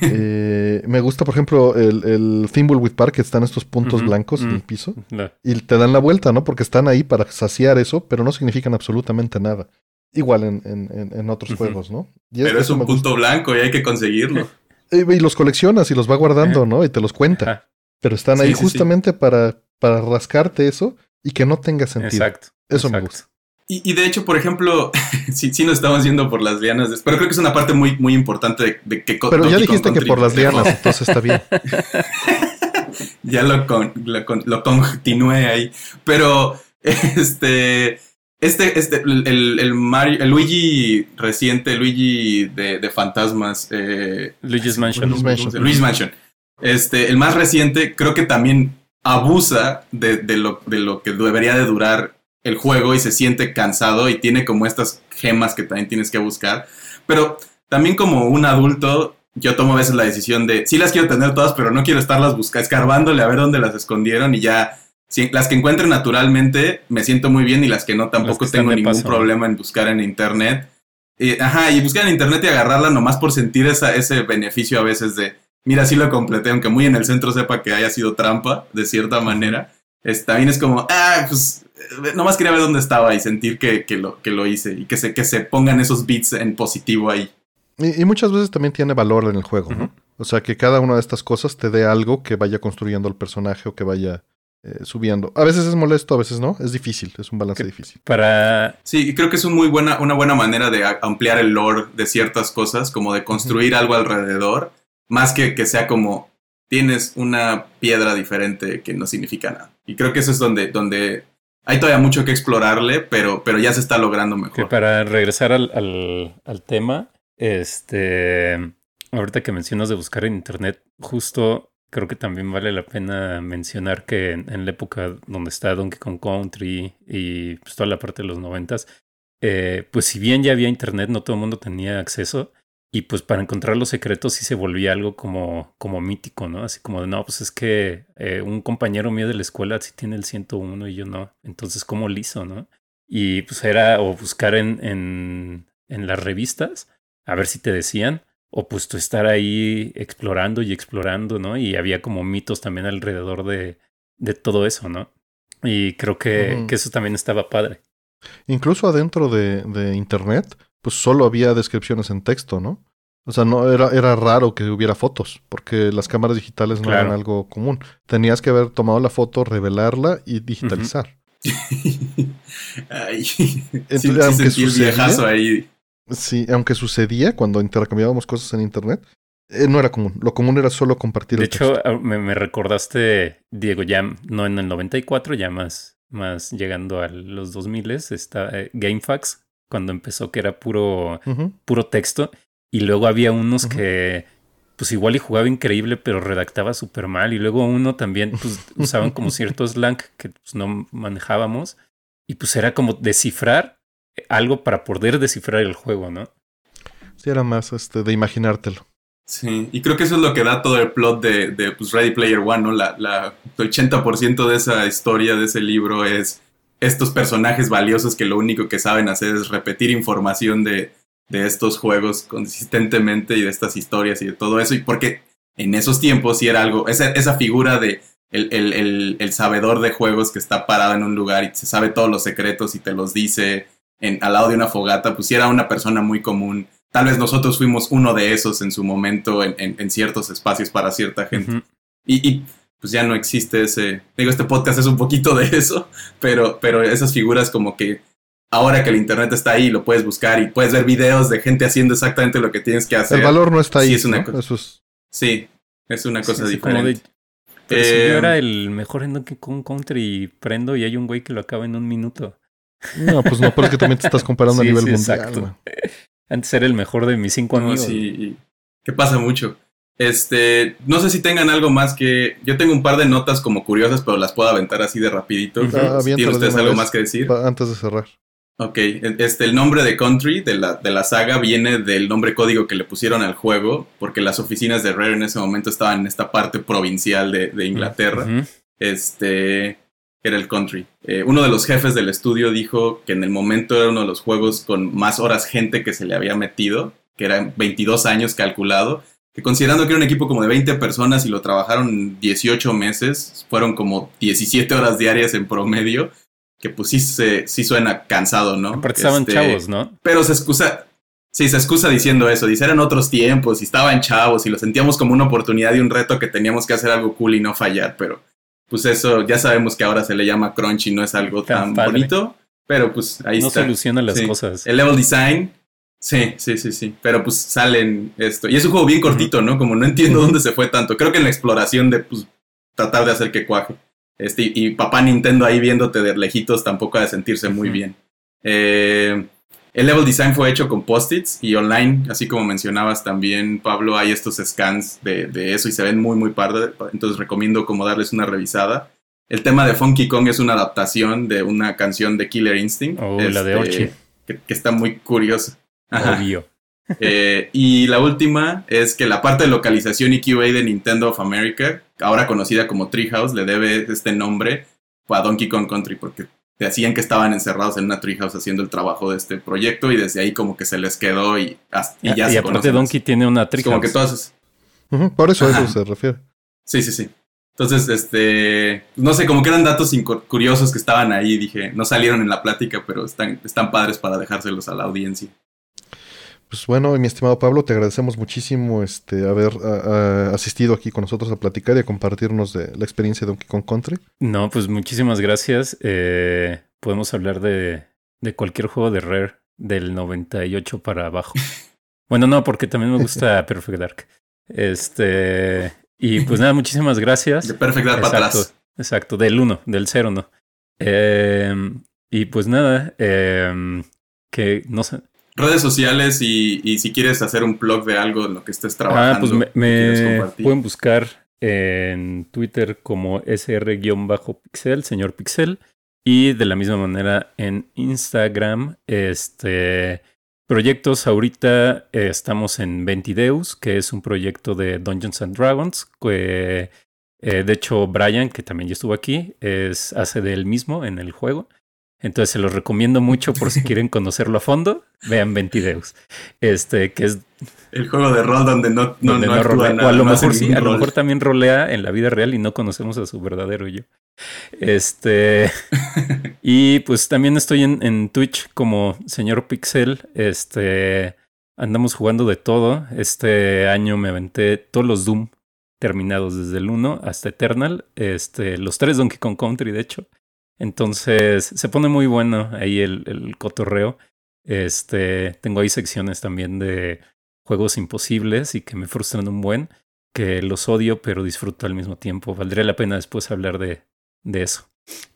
eh, me gusta, por ejemplo, el, el Thimbleweed Park, que están estos puntos blancos en ujú. el piso. Y te dan la vuelta, ¿no? Porque están ahí para saciar eso, pero no significan absolutamente nada. Igual en, en, en- en otros juegos, ¿no? Y Pero es eso un punto blanco y hay que conseguirlo. Eh, Y los coleccionas y los va guardando. ¿no? Y te los cuenta. Pero están Sí, ahí sí, sí. justamente Para, para rascarte eso y que no tenga sentido. exacto. Eso me gusta. Y, y de hecho, por ejemplo, sí, sí nos estamos yendo por las lianas, pero creo que es una parte muy, muy importante de, de que... Pero ya Donkey Kong dijiste que por las lianas, entonces está bien. ya lo, con, lo, con- lo continué ahí. Pero, este, este, este, el, el, el Mario- el Luigi reciente, Luigi de, de fantasmas, eh, Luigi's Mansion. Luigi's Mansion. Luigi's Mansion. Este, el más reciente, creo que también abusa de, de lo, de lo que debería de durar el juego y se siente cansado y tiene como estas gemas que también tienes que buscar. Pero también como un adulto, yo tomo a veces la decisión de, sí las quiero tener todas, pero no quiero estarlas buscando, escarbándole a ver dónde las escondieron y ya, si, las que encuentre naturalmente, me siento muy bien y las que no, tampoco que tengo ningún paso. problema en buscar en internet. Y, ajá, y buscar en internet y agarrarla nomás por sentir esa, ese beneficio a veces de, mira, sí lo completé, aunque muy en el centro sepa que haya sido trampa, de cierta manera. Es, también es como, ah, pues, nomás quería ver dónde estaba y sentir que, que lo, que lo hice y que se, que se pongan esos bits en positivo ahí. Y, y muchas veces también tiene valor en el juego, ¿no? O sea, que cada una de estas cosas te dé algo que vaya construyendo el personaje o que vaya eh, subiendo. A veces es molesto, a veces no. Es difícil, es un balance Que- difícil. Para. Sí, y creo que es un muy buena, una buena manera de ampliar el lore de ciertas cosas, como de construir algo alrededor, más que que sea como tienes una piedra diferente que no significa nada. Y creo que eso es donde, donde hay todavía mucho que explorarle, pero, pero ya se está logrando Que mejor. para regresar al, al, al tema, este. ahorita que mencionas de buscar en internet, justo creo que también vale la pena mencionar que en, la época donde está Donkey Kong Country y pues, toda la parte de los noventas, eh, pues si bien ya había internet, no todo el mundo tenía acceso. Y pues para encontrar los secretos sí se volvía algo como, como mítico, ¿no? Así como de, no, pues es que eh, un compañero mío de la escuela sí tiene el 101 y yo no. Entonces, ¿cómo lo hizo, no? Y pues era o buscar en, en, en las revistas a ver si te decían, o pues tú estar ahí explorando y explorando, ¿no? Y había como mitos también alrededor de, de todo eso, ¿no? Y creo que, que eso también estaba padre. Incluso adentro de, de Internet, pues solo había descripciones en texto, ¿no? O sea, no era, era raro que hubiera fotos, porque las cámaras digitales no eran algo común. Tenías que haber tomado la foto, revelarla y digitalizar. Ay, Entonces, sí, viejazo ahí. Sí, aunque sucedía cuando intercambiábamos cosas en internet, eh, no era común. Lo común era solo compartir. De hecho, ah, me, recordaste, Diego, ya no en el 94, ya más, más llegando a los 2000, está eh, GameFAQs, cuando empezó que era puro, puro texto. Y luego había unos que, pues igual y jugaba increíble, pero redactaba súper mal. Y luego uno también, pues usaban como cierto slang que pues, no manejábamos. Y pues era como descifrar algo para poder descifrar el juego, ¿no? Sí, era más este, de imaginártelo. Sí, y creo que eso es lo que da todo el plot de, de pues, Ready Player One, ¿no? La, la, el 80% de esa historia, de ese libro, es estos personajes valiosos que lo único que saben hacer es repetir información de, de estos juegos consistentemente y de estas historias y de todo eso. Y porque en esos tiempos sí era algo, esa, esa figura de el, el, el, sabedor de juegos que está parado en un lugar y se sabe todos los secretos y te los dice en, al lado de una fogata, pues sí era una persona muy común. Tal vez nosotros fuimos uno de esos en su momento en, en, ciertos espacios para cierta gente. y, y pues ya no existe ese, digo, este podcast es un poquito de eso, pero, pero esas figuras como que ahora que el internet está ahí, lo puedes buscar y puedes ver videos de gente haciendo exactamente lo que tienes que hacer. El valor no está ahí. Sí, es una, cosa, sí, es una cosa diferente. pero si yo eh, era el mejor en Donkey Kong Country prendo y hay un güey que lo acaba en un minuto. No, pues no, porque también te estás comparando a nivel mundial. Antes era el mejor de mis cinco amigos. Sí, que pasa mucho. Este, no sé si tengan algo más que. Yo tengo un par de notas como curiosas, pero las puedo aventar así de rapidito. ¿Tienen ustedes algo más que decir? Antes de cerrar. Ok, este, el nombre de Country de la, de la saga viene del nombre código que le pusieron al juego, porque las oficinas de Rare en ese momento estaban en esta parte provincial de, de Inglaterra. Este era el Country. Eh, uno de los jefes del estudio dijo que en el momento era uno de los juegos con más horas gente que se le había metido, que eran 22 años calculado, que considerando que era un equipo como de 20 personas y lo trabajaron 18 meses, fueron como 17 horas diarias en promedio, que pues sí, se, sí suena cansado, ¿no? Aparte estaban este, chavos, ¿no? Pero se excusa, sí, se excusa diciendo eso, dice, eran otros tiempos y estaban chavos y lo sentíamos como una oportunidad y un reto que teníamos que hacer algo cool y no fallar, pero pues eso ya sabemos que ahora se le llama crunch y no es algo tan, bonito, pero pues ahí está. No soluciona las cosas. El level design Sí, sí, sí, sí. Pero pues salen esto. Y es un juego bien cortito, ¿no? Como no entiendo dónde se fue tanto. Creo que en la exploración de pues, tratar de hacer que cuaje. Este, y papá Nintendo ahí viéndote de lejitos tampoco ha de sentirse muy bien. Eh, el level design fue hecho con post-its y online, así como mencionabas también, Pablo, hay estos scans de, de eso y se ven muy, muy pardos. Entonces recomiendo como darles una revisada. El tema de Funky Kong es una adaptación de una canción de Killer Instinct. Oh, la de este, Ochi. Que, que, está muy curiosa. Obvio. Eh, y la última es que la parte de localización y QA de Nintendo of America, ahora conocida como Treehouse, le debe este nombre a Donkey Kong Country porque decían que estaban encerrados en una Treehouse haciendo el trabajo de este proyecto y desde ahí como que se les quedó y, y ya y se aparte Donkey tiene una Treehouse. Como que todas... por eso a eso se refiere. Sí, sí, sí. Entonces, este, no sé, como que eran datos curiosos que estaban ahí, dije, no salieron en la plática, pero están, están padres para dejárselos a la audiencia. Pues bueno, mi estimado Pablo, te agradecemos muchísimo este haber asistido aquí con nosotros a platicar y a compartirnos de la experiencia de Donkey Kong Country. No, pues muchísimas gracias. Eh, podemos hablar de, de cualquier juego de Rare del 98 para abajo. bueno, no, porque también me gusta Perfect Dark. Este, y pues nada, muchísimas gracias. De Perfect Dark para atrás. Exacto, del 1, del 0 no. Eh, y pues nada, eh, que no sé, redes sociales y, si quieres hacer un blog de algo en lo que estés trabajando. Ah, pues me, pueden buscar en Twitter como sr-pixel, señor pixel, y de la misma manera en Instagram, este proyectos ahorita eh, estamos en Ventideus, que es un proyecto de Dungeons and Dragons, que eh, de hecho Brian, que también ya estuvo aquí, es hace de él mismo en el juego. Entonces se los recomiendo mucho por si quieren conocerlo a fondo. Vean Ventideus. Este, que es. El juego de rol donde no, no, rolea. o a lo mejor sí, a lo mejor también rolea en la vida real y no conocemos a su verdadero yo. Este. y pues también estoy en, en, Twitch como señor Pixel. Este. Andamos jugando de todo. Este año me aventé todos los Doom terminados desde el 1 hasta Eternal. Este, los tres Donkey Kong Country, de hecho. Entonces se pone muy bueno ahí el, el cotorreo. Este, tengo ahí secciones también de juegos imposibles y que me frustran un buen, que los odio pero disfruto al mismo tiempo. Valdría la pena después hablar de, de eso.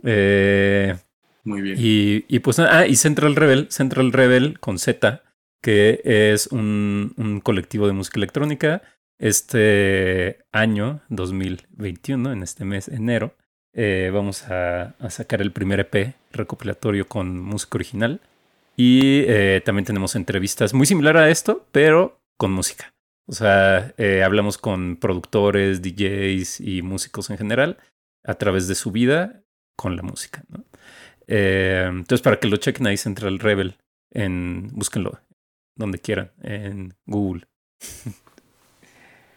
Eh, muy bien. Y, y, pues, ah, y Central Rebel, Central Rebel con Z, que es un, un colectivo de música electrónica. Este año, 2021, en este mes, enero, eh, vamos a, sacar el primer EP recopilatorio con música original. Y eh, también tenemos entrevistas muy similar a esto, pero con música. O sea, eh, hablamos con productores, DJs y músicos en general a través de su vida con la música. entonces, para que lo chequen ahí, Central Rebel, en, búsquenlo donde quieran, en Google.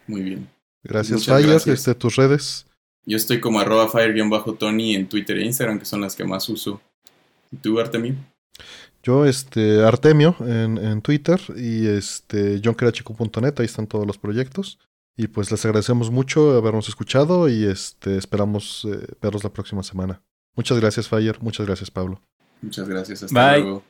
Muy bien. Gracias, Fire, desde tus redes. Yo estoy como arroba fire-tony en Twitter e Instagram, que son las que más uso. ¿Y tú, Artemio? Yo, este, Artemio en, en Twitter y este, johnquerachico.net, ahí están todos los proyectos. Y pues les agradecemos mucho habernos escuchado y este, esperamos eh, verlos la próxima semana. Muchas gracias, Fire. Muchas gracias, Pablo. Muchas gracias. Hasta luego.